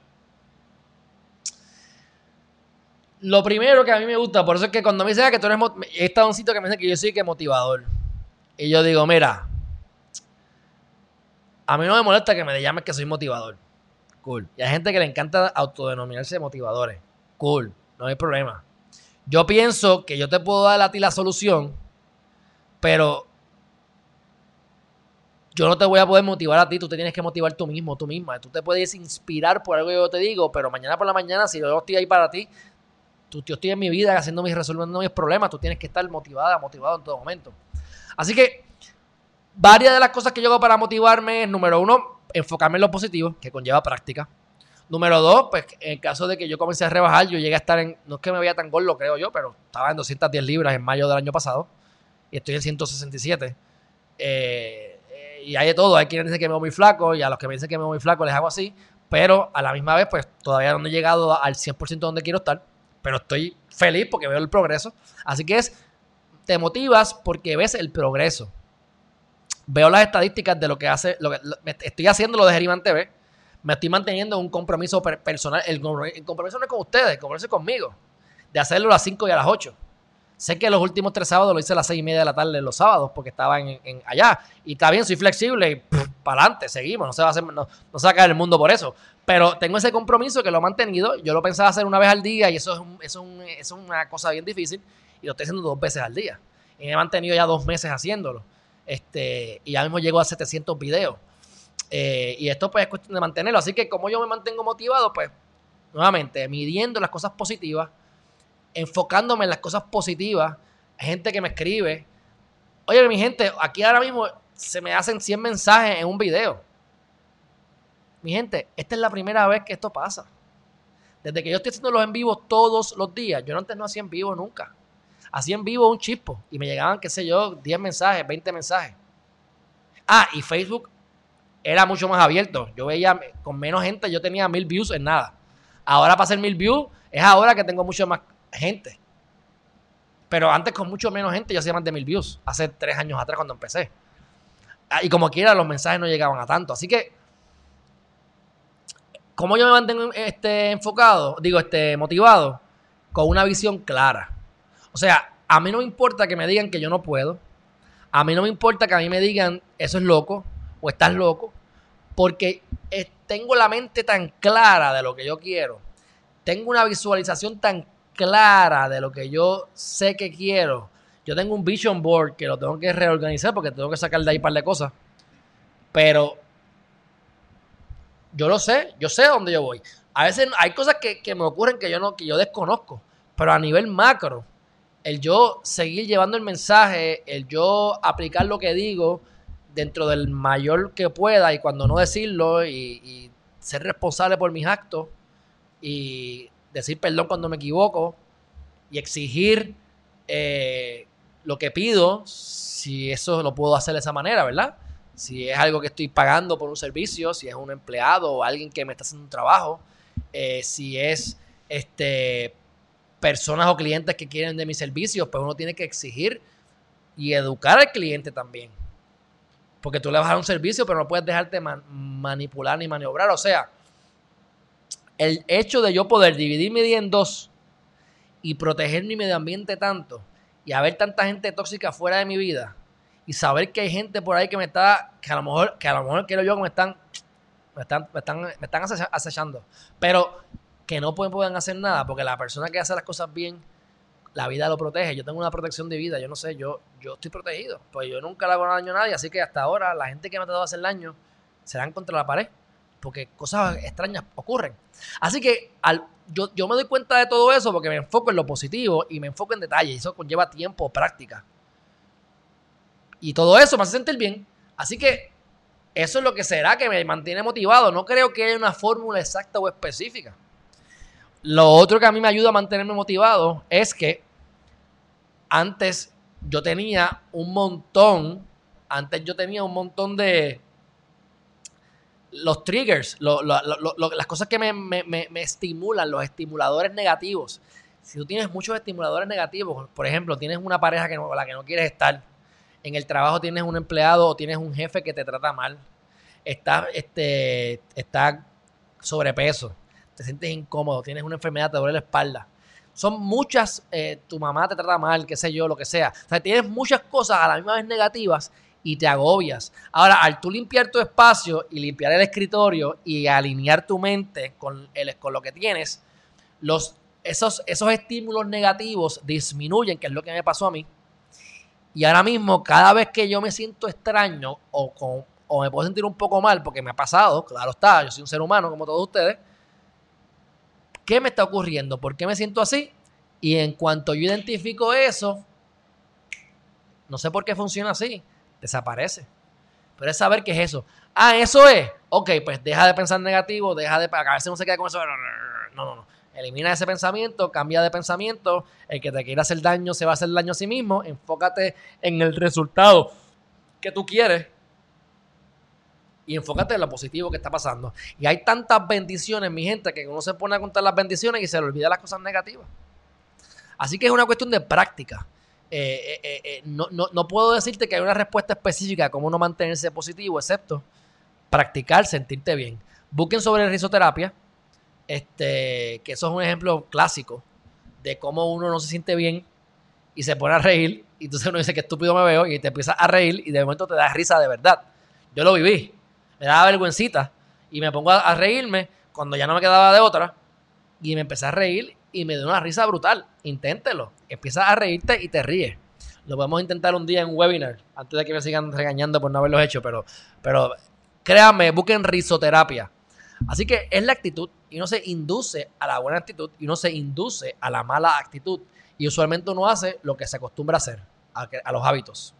Lo primero que a mí me gusta, por eso es que cuando me dicen ah, que tú eres. En un sitio que me dice que yo soy que motivador. Y yo digo, mira, a mí no me molesta que me llames que soy motivador. Cool. Y hay gente que le encanta autodenominarse motivadores. Cool. No hay problema. Yo pienso que yo te puedo dar a ti la solución, pero yo no te voy a poder motivar a ti, tú te tienes que motivar tú mismo, tú misma. Tú te puedes inspirar por algo que yo te digo, pero mañana por la mañana, si yo estoy ahí para ti, yo estoy en mi vida haciendo mis, resolviendo mis problemas, tú tienes que estar motivada, motivado en todo momento. Así que varias de las cosas que yo hago para motivarme es, número uno, enfocarme en lo positivo, que conlleva práctica. Número dos, pues en caso de que yo comencé a rebajar, yo llegué a estar en, no es que me vaya tan gordo, creo yo, pero estaba en 210 libras en mayo del año pasado y estoy en 167. Eh, eh, y hay de todo, hay quienes dicen que me veo muy flaco y a los que me dicen que me veo muy flaco les hago así, pero a la misma vez, pues todavía no he llegado al 100% donde quiero estar pero estoy feliz porque veo el progreso. Así que es, te motivas porque ves el progreso. Veo las estadísticas de lo que hace, lo que, estoy haciendo lo de Geriman TV. Me estoy manteniendo un compromiso personal. El, compromiso no es con ustedes, el compromiso es conmigo. De hacerlo a las 5 y a las 8. Sé que los últimos tres sábados lo hice a las 6 y media de la tarde los sábados porque estaba en, allá. Y está bien, soy flexible y para adelante, seguimos. No se va a hacer, no, no se va a caer el mundo por eso. Pero tengo ese compromiso que lo he mantenido. Yo lo pensaba hacer una vez al día y eso es, es, una cosa bien difícil. Y lo estoy haciendo dos veces al día. Y me he mantenido ya dos meses haciéndolo. Este, y ya mismo llego a 700 videos. Eh, y esto pues es cuestión de mantenerlo. Así que como yo me mantengo motivado, pues nuevamente midiendo las cosas positivas, enfocándome en las cosas positivas. Gente que me escribe. Oye, mi gente, aquí ahora mismo se me hacen 100 mensajes en un video mi gente, esta es la primera vez que esto pasa. Desde que yo estoy haciendo los en vivo todos los días, yo antes no hacía en vivo nunca. Hacía en vivo un chispo y me llegaban, qué sé yo, 10 mensajes, 20 mensajes. Ah, y Facebook era mucho más abierto. Yo veía con menos gente, yo tenía mil views en nada. Ahora para hacer mil views es ahora que tengo mucho más gente. Pero antes con mucho menos gente yo hacía más de mil views. Hace tres años atrás cuando empecé. Ah, y como quiera los mensajes no llegaban a tanto. Así que ¿Cómo yo me mantengo este, enfocado? Digo, este, motivado. Con una visión clara. O sea, a mí no me importa que me digan que yo no puedo. A mí no me importa que a mí me digan eso es loco o estás loco. Porque tengo la mente tan clara de lo que yo quiero. Tengo una visualización tan clara de lo que yo sé que quiero. Yo tengo un vision board que lo tengo que reorganizar porque tengo que sacar de ahí un par de cosas. Pero yo lo sé, yo sé dónde yo voy. A veces hay cosas que, me ocurren que yo, no, que yo desconozco, pero a nivel macro, el yo seguir llevando el mensaje, el yo aplicar lo que digo dentro del mayor que pueda y cuando no decirlo y, ser responsable por mis actos y decir perdón cuando me equivoco y exigir eh, lo que pido, si eso lo puedo hacer de esa manera, ¿verdad? Si es algo que estoy pagando por un servicio, si es un empleado o alguien que me está haciendo un trabajo, eh, si es este personas o clientes que quieren de mis servicios, pues uno tiene que exigir y educar al cliente también. Porque tú le vas a dar un servicio, pero no puedes dejarte manipular ni maniobrar. O sea, el hecho de yo poder dividir mi día en dos y proteger mi medio ambiente tanto y haber tanta gente tóxica fuera de mi vida y saber que hay gente por ahí que me está, que a lo mejor, que a lo mejor quiero yo que me están, me están, me están, me acechando, pero que no pueden, pueden hacer nada porque la persona que hace las cosas bien, la vida lo protege. Yo tengo una protección de vida, yo no sé, yo, yo estoy protegido, pues yo nunca le hago daño a nadie, así que hasta ahora la gente que me ha tratado de hacer daño serán contra la pared porque cosas extrañas ocurren. Así que al, yo, yo, me doy cuenta de todo eso porque me enfoco en lo positivo y me enfoco en detalles. Eso conlleva tiempo, práctica. Y todo eso me hace sentir bien. Así que eso es lo que será que me mantiene motivado. No creo que haya una fórmula exacta o específica. Lo otro que a mí me ayuda a mantenerme motivado es que antes yo tenía un montón, antes yo tenía un montón de los triggers, las cosas que me, estimulan, los estimuladores negativos. Si tú tienes muchos estimuladores negativos, por ejemplo, tienes una pareja que con la que no quieres estar, en el trabajo tienes un empleado o tienes un jefe que te trata mal, estás este, está sobrepeso, te sientes incómodo, tienes una enfermedad, te duele la espalda. Son muchas, eh, tu mamá te trata mal, qué sé yo, lo que sea. O sea, tienes muchas cosas a la misma vez negativas y te agobias. Ahora, al tú limpiar tu espacio y limpiar el escritorio y alinear tu mente con, el, con lo que tienes, los, esos, esos estímulos negativos disminuyen, que es lo que me pasó a mí. Y ahora mismo, cada vez que yo me siento extraño o, o me puedo sentir un poco mal, porque me ha pasado, claro está, yo soy un ser humano como todos ustedes, ¿qué me está ocurriendo? ¿Por qué me siento así? Y en cuanto yo identifico eso, no sé por qué funciona así, desaparece. Pero es saber qué es eso. Ah, eso es. Ok, pues deja de pensar negativo, deja de... A veces no se queda con eso. No, no, no. Elimina ese pensamiento, cambia de pensamiento. El que te quiera hacer daño se va a hacer daño a sí mismo. Enfócate en el resultado que tú quieres y enfócate en lo positivo que está pasando. Y hay tantas bendiciones, mi gente, que uno se pone a contar las bendiciones y se le olvida las cosas negativas. Así que es una cuestión de práctica. Eh, eh, eh, no, no, puedo decirte que hay una respuesta específica a cómo no mantenerse positivo, excepto practicar, sentirte bien. Busquen sobre risoterapia este, que eso es un ejemplo clásico de cómo uno no se siente bien y se pone a reír y entonces uno dice que estúpido me veo y te empieza a reír y de momento te da risa de verdad. Yo lo viví, me daba vergüencita y me pongo a, reírme cuando ya no me quedaba de otra y me empecé a reír y me dio una risa brutal. Inténtelo, empieza a reírte y te ríes. Lo podemos intentar un día en un webinar, antes de que me sigan regañando por no haberlo hecho, pero, pero créanme, busquen risoterapia. Así que es la actitud y uno se induce a la buena actitud y uno se induce a la mala actitud. Y usualmente uno hace lo que se acostumbra a hacer, a, los hábitos.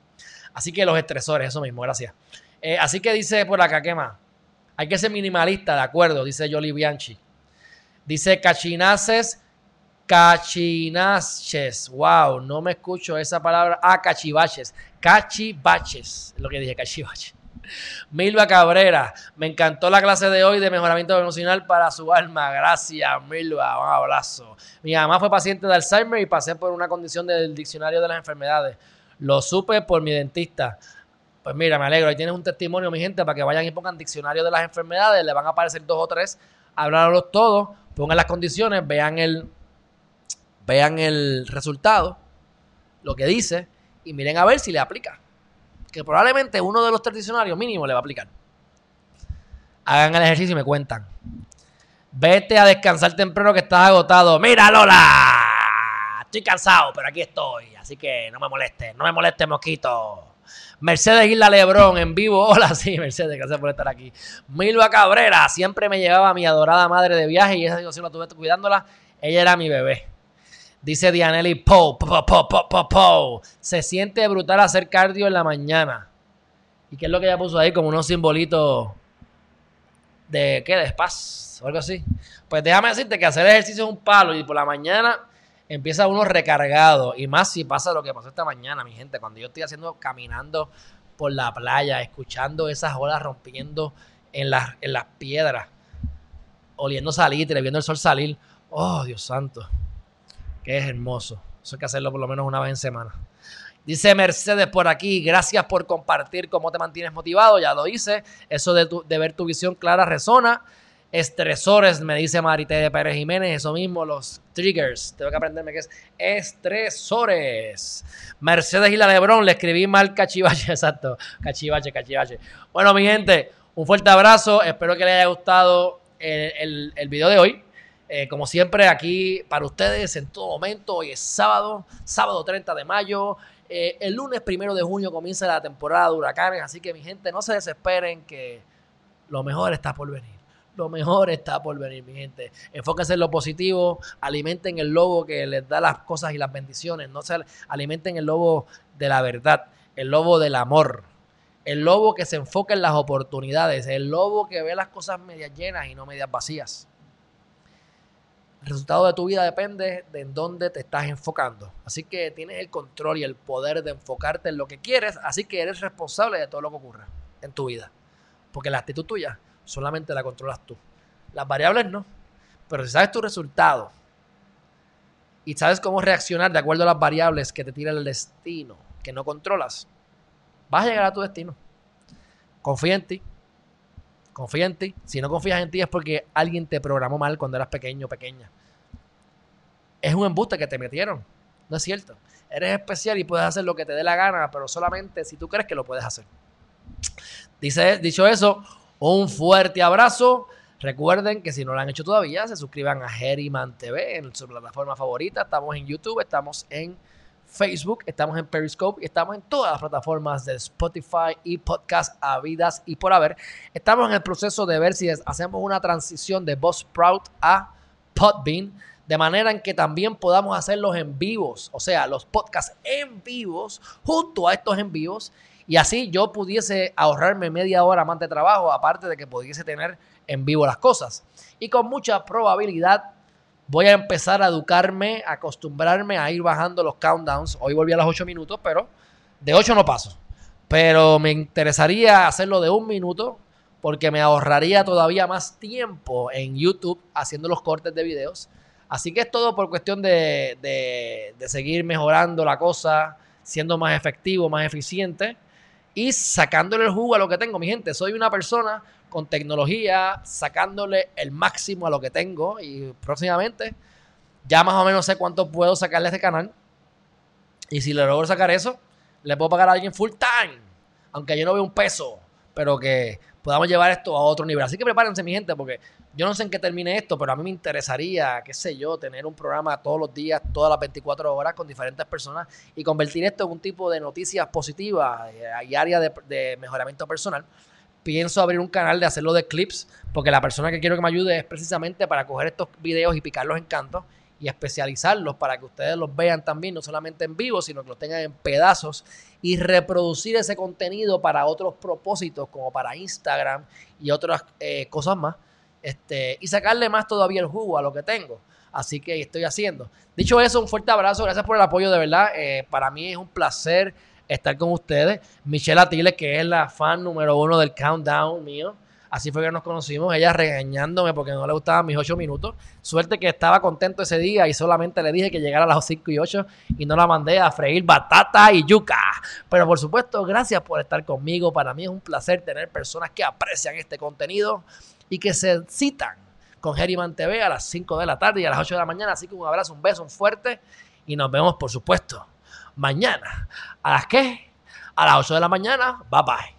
Así que los estresores, eso mismo, gracias. Eh, así que dice por acá, ¿qué más? Hay que ser minimalista, de acuerdo, dice Jolly Bianchi. Dice cachinaces, cachinaches. Wow, no me escucho esa palabra. Ah, cachivaches. Cachivaches, es lo que dije, cachivaches. Milva Cabrera, me encantó la clase de hoy de mejoramiento emocional para su alma. Gracias, Milva. Un abrazo. Mi mamá fue paciente de Alzheimer y pasé por una condición del diccionario de las enfermedades. Lo supe por mi dentista. Pues mira, me alegro. Ahí tienes un testimonio, mi gente, para que vayan y pongan diccionario de las enfermedades. Le van a aparecer dos o tres. Hablarlos todos. Pongan las condiciones. Vean el, vean el resultado. lo que dice y miren a ver si le aplica. Que probablemente uno de los tres diccionarios mínimo le va a aplicar. Hagan el ejercicio y me cuentan. Vete a descansar temprano que estás agotado. Mira, Lola. Estoy cansado, pero aquí estoy. Así que no me moleste. No me moleste, mosquito. Mercedes Isla Lebrón en vivo. Hola, sí, Mercedes, gracias por estar aquí. Milva Cabrera, siempre me llevaba a mi adorada madre de viaje y esa situación la tuve cuidándola. Ella era mi bebé. Dice Dianelli Po, po, po, po, po, po. Se siente brutal hacer cardio en la mañana. ¿Y qué es lo que ella puso ahí? Como unos simbolitos de qué, de spas o algo así. Pues déjame decirte que hacer ejercicio es un palo y por la mañana empieza uno recargado. Y más si pasa lo que pasó esta mañana, mi gente. Cuando yo estoy haciendo, caminando por la playa, escuchando esas olas rompiendo en las, en las piedras, oliendo salitre, viendo el sol salir. Oh, Dios santo. Que es hermoso. Eso hay que hacerlo por lo menos una vez en semana. Dice Mercedes por aquí, gracias por compartir cómo te mantienes motivado. Ya lo hice. Eso de, de ver tu visión clara resona. Estresores, me dice Marité Pérez Jiménez, eso mismo, los triggers. Tengo que aprenderme qué es estresores. Mercedes y la Lebrón, le escribí mal cachivache, exacto. Cachivache, cachivache. Bueno, mi gente, un fuerte abrazo. Espero que les haya gustado el, el, video de hoy. Eh, como siempre, aquí para ustedes en todo momento. Hoy es sábado, sábado 30 de mayo. Eh, el lunes primero de junio comienza la temporada de huracanes. Así que, mi gente, no se desesperen que lo mejor está por venir lo mejor está por venir, mi gente. Enfóquense en lo positivo, alimenten el lobo que les da las cosas y las bendiciones, no se alimenten el lobo de la verdad, el lobo del amor, el lobo que se enfoca en las oportunidades, el lobo que ve las cosas medias llenas y no medias vacías. El resultado de tu vida depende de en dónde te estás enfocando. Así que tienes el control y el poder de enfocarte en lo que quieres, así que eres responsable de todo lo que ocurra en tu vida. Porque la actitud tuya solamente la controlas tú. Las variables no. Pero si sabes tu resultado y sabes cómo reaccionar de acuerdo a las variables que te tira el destino, que no controlas, vas a llegar a tu destino. Confía en ti. Confía en ti. Si no confías en ti es porque alguien te programó mal cuando eras pequeño o pequeña. Es un embuste que te metieron. No es cierto. Eres especial y puedes hacer lo que te dé la gana, pero solamente si tú crees que lo puedes hacer. Dice, dicho eso, un fuerte abrazo. Recuerden que si no lo han hecho todavía, se suscriban a Herriman TV en su plataforma favorita. Estamos en YouTube, estamos en Facebook, estamos en Periscope y estamos en todas las plataformas de Spotify y podcast habidas y por haber. Estamos en el proceso de ver si hacemos una transición de Buzzsprout a Podbean, de manera en que también podamos hacerlos en vivos, o sea, los podcasts en vivos, junto a estos en vivos y así yo pudiese ahorrarme media hora más de trabajo, aparte de que pudiese tener en vivo las cosas. Y con mucha probabilidad voy a empezar a educarme, a acostumbrarme a ir bajando los countdowns. Hoy volví a los 8 minutos, pero de 8 no paso. Pero me interesaría hacerlo de un minuto porque me ahorraría todavía más tiempo en YouTube haciendo los cortes de videos. Así que es todo por cuestión de, de, de seguir mejorando la cosa, siendo más efectivo, más eficiente y sacándole el jugo a lo que tengo, mi gente. Soy una persona con tecnología, sacándole el máximo a lo que tengo y próximamente ya más o menos sé cuánto puedo sacarle a este canal. Y si le logro sacar eso, le puedo pagar a alguien full time, aunque yo no veo un peso, pero que podamos llevar esto a otro nivel. Así que prepárense, mi gente, porque yo no sé en qué termine esto, pero a mí me interesaría, qué sé yo, tener un programa todos los días, todas las 24 horas con diferentes personas y convertir esto en un tipo de noticias positivas eh, y área de, mejoramiento personal. Pienso abrir un canal de hacerlo de clips, porque la persona que quiero que me ayude es precisamente para coger estos videos y picarlos en cantos y especializarlos para que ustedes los vean también, no solamente en vivo, sino que los tengan en pedazos y reproducir ese contenido para otros propósitos, como para Instagram y otras eh, cosas más, este, y sacarle más todavía el jugo a lo que tengo. Así que estoy haciendo. Dicho eso, un fuerte abrazo, gracias por el apoyo, de verdad. Eh, para mí es un placer estar con ustedes. Michelle Atile, que es la fan número uno del countdown mío. Así fue que nos conocimos, ella regañándome porque no le gustaban mis ocho minutos. Suerte que estaba contento ese día y solamente le dije que llegara a las 5 y 8 y no la mandé a freír batata y yuca. Pero por supuesto, gracias por estar conmigo. Para mí es un placer tener personas que aprecian este contenido y que se citan con Geriman TV a las 5 de la tarde y a las 8 de la mañana. Así que un abrazo, un beso, un fuerte y nos vemos, por supuesto, mañana. ¿A las qué? A las 8 de la mañana. Bye bye.